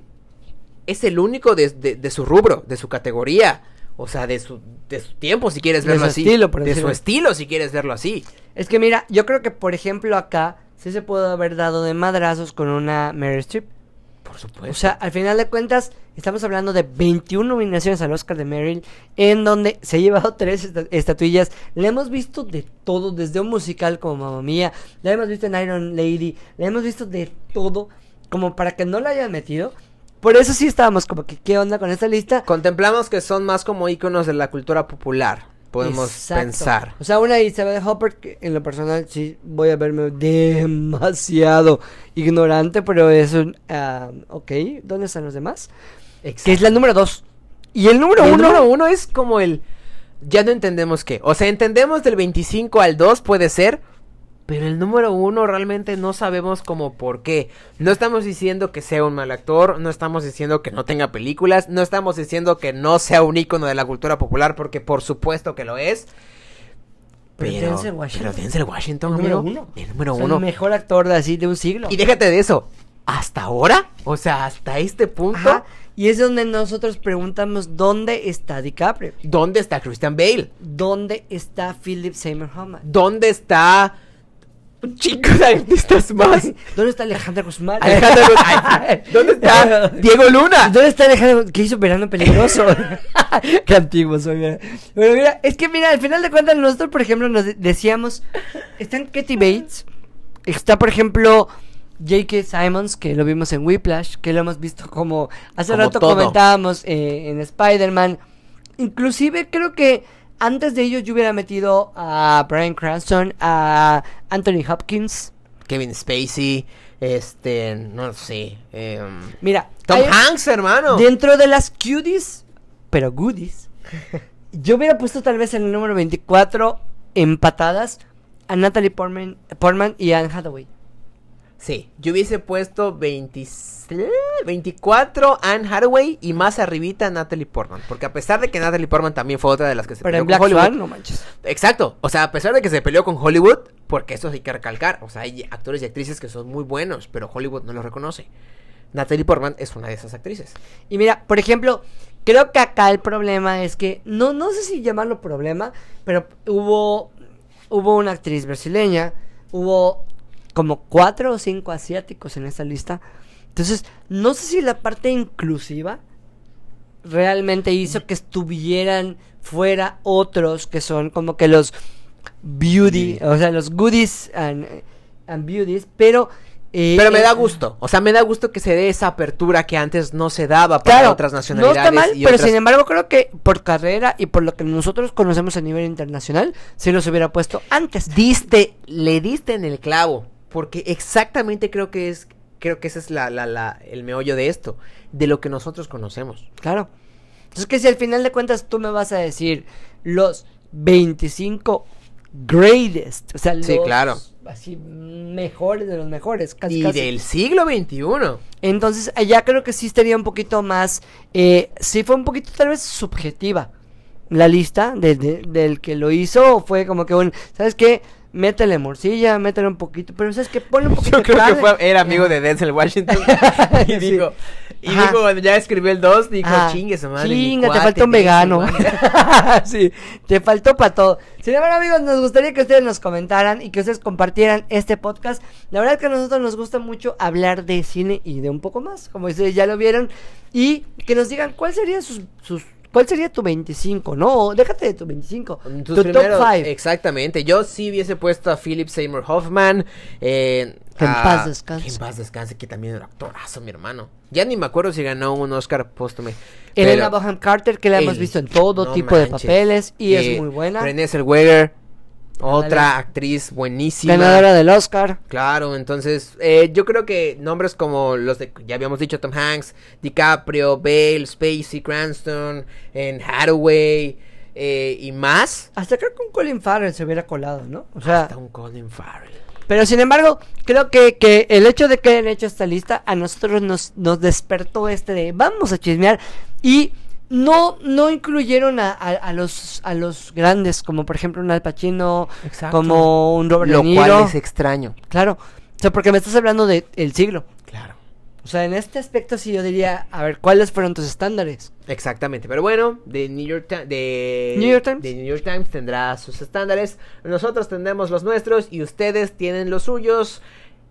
[SPEAKER 2] es el único de, de- de su rubro, de su categoría. O sea, de su, de su tiempo, si quieres
[SPEAKER 1] De
[SPEAKER 2] verlo
[SPEAKER 1] su
[SPEAKER 2] así.
[SPEAKER 1] estilo, por
[SPEAKER 2] de su estilo, si quieres verlo así.
[SPEAKER 1] es que mira, yo creo que por ejemplo acá sí se pudo haber dado de madrazos con una Meryl Streep.
[SPEAKER 2] Por supuesto.
[SPEAKER 1] O sea, al final de cuentas, estamos hablando de 21 nominaciones al Oscar de Meryl, en donde se ha llevado tres esta- estatuillas. La hemos visto de todo, desde un musical como Mamma Mía, la hemos visto en Iron Lady, la hemos visto de todo, como para que no la hayan metido. Por eso sí estábamos como que, ¿qué onda con esta lista?
[SPEAKER 2] Contemplamos que son más como íconos de la cultura popular. Podemos
[SPEAKER 1] Exacto.
[SPEAKER 2] pensar.
[SPEAKER 1] O sea, una Isabel Hopper, que en lo personal sí voy a verme demasiado ignorante, pero es un... ah, ok, ¿dónde están los demás? Que es la número dos. Y el número
[SPEAKER 2] el
[SPEAKER 1] uno...
[SPEAKER 2] número uno es como el. Ya no entendemos qué. O sea, entendemos del 25 al 2 puede ser. Pero el número uno realmente no sabemos como por qué. No estamos diciendo que sea un mal actor. No estamos diciendo que no tenga películas. No estamos diciendo que no sea un ícono de la cultura popular. Porque por supuesto que lo es.
[SPEAKER 1] Pero
[SPEAKER 2] Pero,
[SPEAKER 1] Denzel Washington.
[SPEAKER 2] pero Denzel Washington,
[SPEAKER 1] El número
[SPEAKER 2] amigo,
[SPEAKER 1] uno.
[SPEAKER 2] El número
[SPEAKER 1] O sea,
[SPEAKER 2] uno.
[SPEAKER 1] El mejor actor de así de un siglo.
[SPEAKER 2] Y déjate de eso. ¿Hasta ahora? O sea, hasta este punto.
[SPEAKER 1] Ajá, Y es donde nosotros preguntamos dónde está DiCaprio,
[SPEAKER 2] ¿Dónde está Christian Bale?
[SPEAKER 1] dónde está Philip Seymour Hoffman,
[SPEAKER 2] ¿Dónde está un chico de artistas más?
[SPEAKER 1] dónde está Alejandra Guzmán,
[SPEAKER 2] Alejandro Guz- [laughs] Ay, ¿Dónde está Diego Luna?
[SPEAKER 1] ¿Dónde está Alejandro que hizo Verano Peligroso? [laughs] Qué antiguo soy, mira. Pero mira, es que mira, al final de cuentas nosotros, por ejemplo, nos de- decíamos, están Katy Bates, está, por ejemplo, J.K. Simons, que lo vimos en Whiplash, que lo hemos visto como hace
[SPEAKER 2] Como
[SPEAKER 1] rato
[SPEAKER 2] todo.
[SPEAKER 1] comentábamos eh, en Spider-Man. Inclusive creo que antes de ellos yo hubiera metido a Brian Cranston, a Anthony Hopkins.
[SPEAKER 2] Kevin Spacey, este, no sé. em,
[SPEAKER 1] Mira,
[SPEAKER 2] Tom Hanks, hermano.
[SPEAKER 1] Dentro de las cuties, pero goodies, [laughs] yo hubiera puesto tal vez en el número 24 empatadas a Natalie Portman, Portman y Anne Hathaway.
[SPEAKER 2] Sí, yo hubiese puesto 20 24 Anne Hathaway y más arribita Natalie Portman. Porque a pesar de que Natalie Portman también fue otra de las que se
[SPEAKER 1] Pero en
[SPEAKER 2] peleó
[SPEAKER 1] Black
[SPEAKER 2] con Hollywood.
[SPEAKER 1] Swan, no manches.
[SPEAKER 2] Exacto, o sea, a pesar de que se peleó con Hollywood, porque eso hay que recalcar, o sea, hay actores y actrices que son muy buenos, pero Hollywood no los reconoce. Natalie Portman es una de esas actrices.
[SPEAKER 1] Y mira, por ejemplo, creo que acá el problema es que, no, no sé si llamarlo problema, pero hubo, hubo una actriz brasileña, hubo como cuatro o cinco asiáticos en esta lista. Entonces, no sé si la parte inclusiva realmente hizo que estuvieran fuera otros que son como que los beauty, o sea, los goodies and, and beauties, pero... eh,
[SPEAKER 2] Pero me
[SPEAKER 1] eh,
[SPEAKER 2] da gusto, o sea, me da gusto que se dé esa apertura que antes no se daba para
[SPEAKER 1] Claro,
[SPEAKER 2] otras
[SPEAKER 1] no
[SPEAKER 2] nacionalidades.
[SPEAKER 1] está mal,
[SPEAKER 2] y
[SPEAKER 1] pero
[SPEAKER 2] otras-
[SPEAKER 1] sin embargo creo que por carrera y por lo que nosotros conocemos a nivel internacional, se los hubiera puesto antes.
[SPEAKER 2] diste, le diste en el clavo, porque exactamente creo que es, creo que ese es la, la, la, el meollo de esto, de lo que nosotros conocemos.
[SPEAKER 1] Claro. Entonces que si al final de cuentas tú me vas a decir los 25 greatest. O sea,
[SPEAKER 2] Sí,
[SPEAKER 1] los
[SPEAKER 2] claro.
[SPEAKER 1] Así, mejores de los mejores. Casi,
[SPEAKER 2] Y
[SPEAKER 1] casi.
[SPEAKER 2] del siglo XXI.
[SPEAKER 1] Entonces, allá creo que sí estaría un poquito más. Eh, sí, fue un poquito tal vez subjetiva la lista de- de- del que lo hizo. Fue como que, bueno, ¿sabes qué? Métele morcilla, métele un poquito. Pero ¿sabes qué? Ponle un [laughs] poquito
[SPEAKER 2] Yo
[SPEAKER 1] de
[SPEAKER 2] creo que fue, era amigo de Denzel Washington. [laughs] y
[SPEAKER 1] Sí.
[SPEAKER 2] dijo, y
[SPEAKER 1] Ajá.
[SPEAKER 2] dijo, ya escribió el 2, dijo, chingue su madre.
[SPEAKER 1] Chinga, te faltó un vegano.
[SPEAKER 2] Washington". [laughs]
[SPEAKER 1] sí, te faltó para todo. Sin embargo, amigos, nos gustaría que ustedes nos comentaran y que ustedes compartieran este podcast. La verdad es que a nosotros nos gusta mucho hablar de cine y de un poco más, como ustedes ya lo vieron. Y que nos digan cuál sería sus, sus cuál sería tu 25, ¿no? Déjate de tu 25.
[SPEAKER 2] Tus
[SPEAKER 1] tu
[SPEAKER 2] primeros-
[SPEAKER 1] top 5.
[SPEAKER 2] Exactamente. Yo sí hubiese puesto a Philip Seymour Hoffman. eh,
[SPEAKER 1] Que en
[SPEAKER 2] a-
[SPEAKER 1] paz descanse.
[SPEAKER 2] Que en paz descanse, que también era actorazo, mi hermano. Ya ni me acuerdo si ganó un Oscar póstume.
[SPEAKER 1] Elena Bonham Carter, que la hemos visto en todo
[SPEAKER 2] no
[SPEAKER 1] tipo de papeles y
[SPEAKER 2] Eh,
[SPEAKER 1] es muy buena.
[SPEAKER 2] Renée Zellweger, otra actriz buenísima.
[SPEAKER 1] Ganadora del Oscar.
[SPEAKER 2] Claro, entonces eh, yo creo que nombres como los de, ya habíamos dicho, Tom Hanks, DiCaprio, Bale, Spacey, Cranston, en Hathaway eh, y más.
[SPEAKER 1] Hasta creo que un Colin Farrell se hubiera colado, ¿no? O sea,
[SPEAKER 2] Hasta un Colin Farrell.
[SPEAKER 1] Pero sin embargo, creo que, que el hecho de que hayan hecho esta lista a nosotros nos, nos despertó este de vamos a chismear y no, no incluyeron a, a- a los, a los grandes, como por ejemplo un Al Pacino,
[SPEAKER 2] Exacto.
[SPEAKER 1] como un Robert
[SPEAKER 2] Lo
[SPEAKER 1] De Niro.
[SPEAKER 2] cual es extraño.
[SPEAKER 1] Claro, o sea, porque me estás hablando del siglo.
[SPEAKER 2] Claro.
[SPEAKER 1] O sea, en este aspecto sí yo diría, a ver, ¿cuáles fueron tus estándares?
[SPEAKER 2] Exactamente, pero bueno, de New York, de
[SPEAKER 1] New York Times.
[SPEAKER 2] de New York Times tendrá sus estándares, nosotros tendremos los nuestros y ustedes tienen los suyos.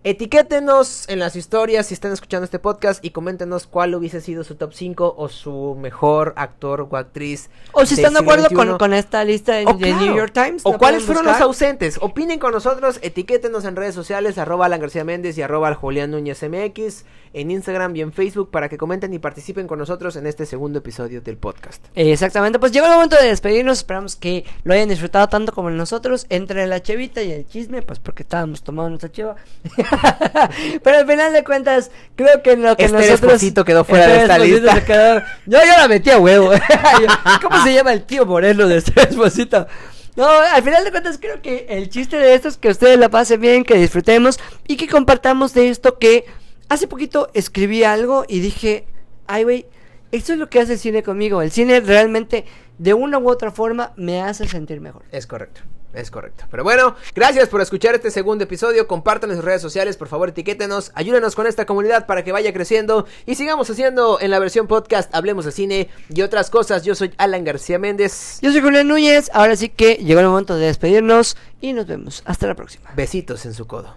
[SPEAKER 2] Etiquétenos en las historias si están escuchando este podcast y coméntenos cuál hubiese sido su top 5 o su mejor actor o actriz.
[SPEAKER 1] O si están de acuerdo con, con esta lista de,
[SPEAKER 2] O
[SPEAKER 1] de
[SPEAKER 2] claro,
[SPEAKER 1] New York Times.
[SPEAKER 2] O
[SPEAKER 1] ¿la
[SPEAKER 2] cuáles fueron los ausentes. Opinen con nosotros, etiquétenos en redes sociales, arroba Alan García Méndez y arroba Julián Núñez MX, en Instagram y en Facebook para que comenten y participen con nosotros en este segundo episodio del podcast.
[SPEAKER 1] Exactamente, pues llegó el momento de despedirnos, esperamos que lo hayan disfrutado tanto como nosotros, entre la chevita y el chisme, pues porque estábamos tomando nuestra cheva. [laughs] Pero al final de cuentas, creo que lo que
[SPEAKER 2] Este
[SPEAKER 1] nosotros...
[SPEAKER 2] Quedó fuera de esta lista.
[SPEAKER 1] quedó- Yo ya la metí a huevo. [laughs] ¿Cómo se llama el tío Moreno de este Esposito? No, al final de cuentas creo que el chiste de esto es que ustedes la pasen bien, que disfrutemos y que compartamos de esto que hace poquito escribí algo y dije, ay güey, esto es lo que hace el cine conmigo. El cine realmente de una u otra forma me hace sentir mejor.
[SPEAKER 2] Es correcto. Es correcto. Pero bueno, gracias por escuchar este segundo episodio. Compartan en sus redes sociales, por favor, etiquétenos. Ayúdenos con esta comunidad para que vaya creciendo. Y sigamos haciendo en la versión podcast Hablemos de Cine y otras cosas. Yo soy Alan García Méndez.
[SPEAKER 1] Yo soy Julián Núñez, ahora sí que llegó el momento de despedirnos y nos vemos. Hasta la próxima.
[SPEAKER 2] Besitos en su codo.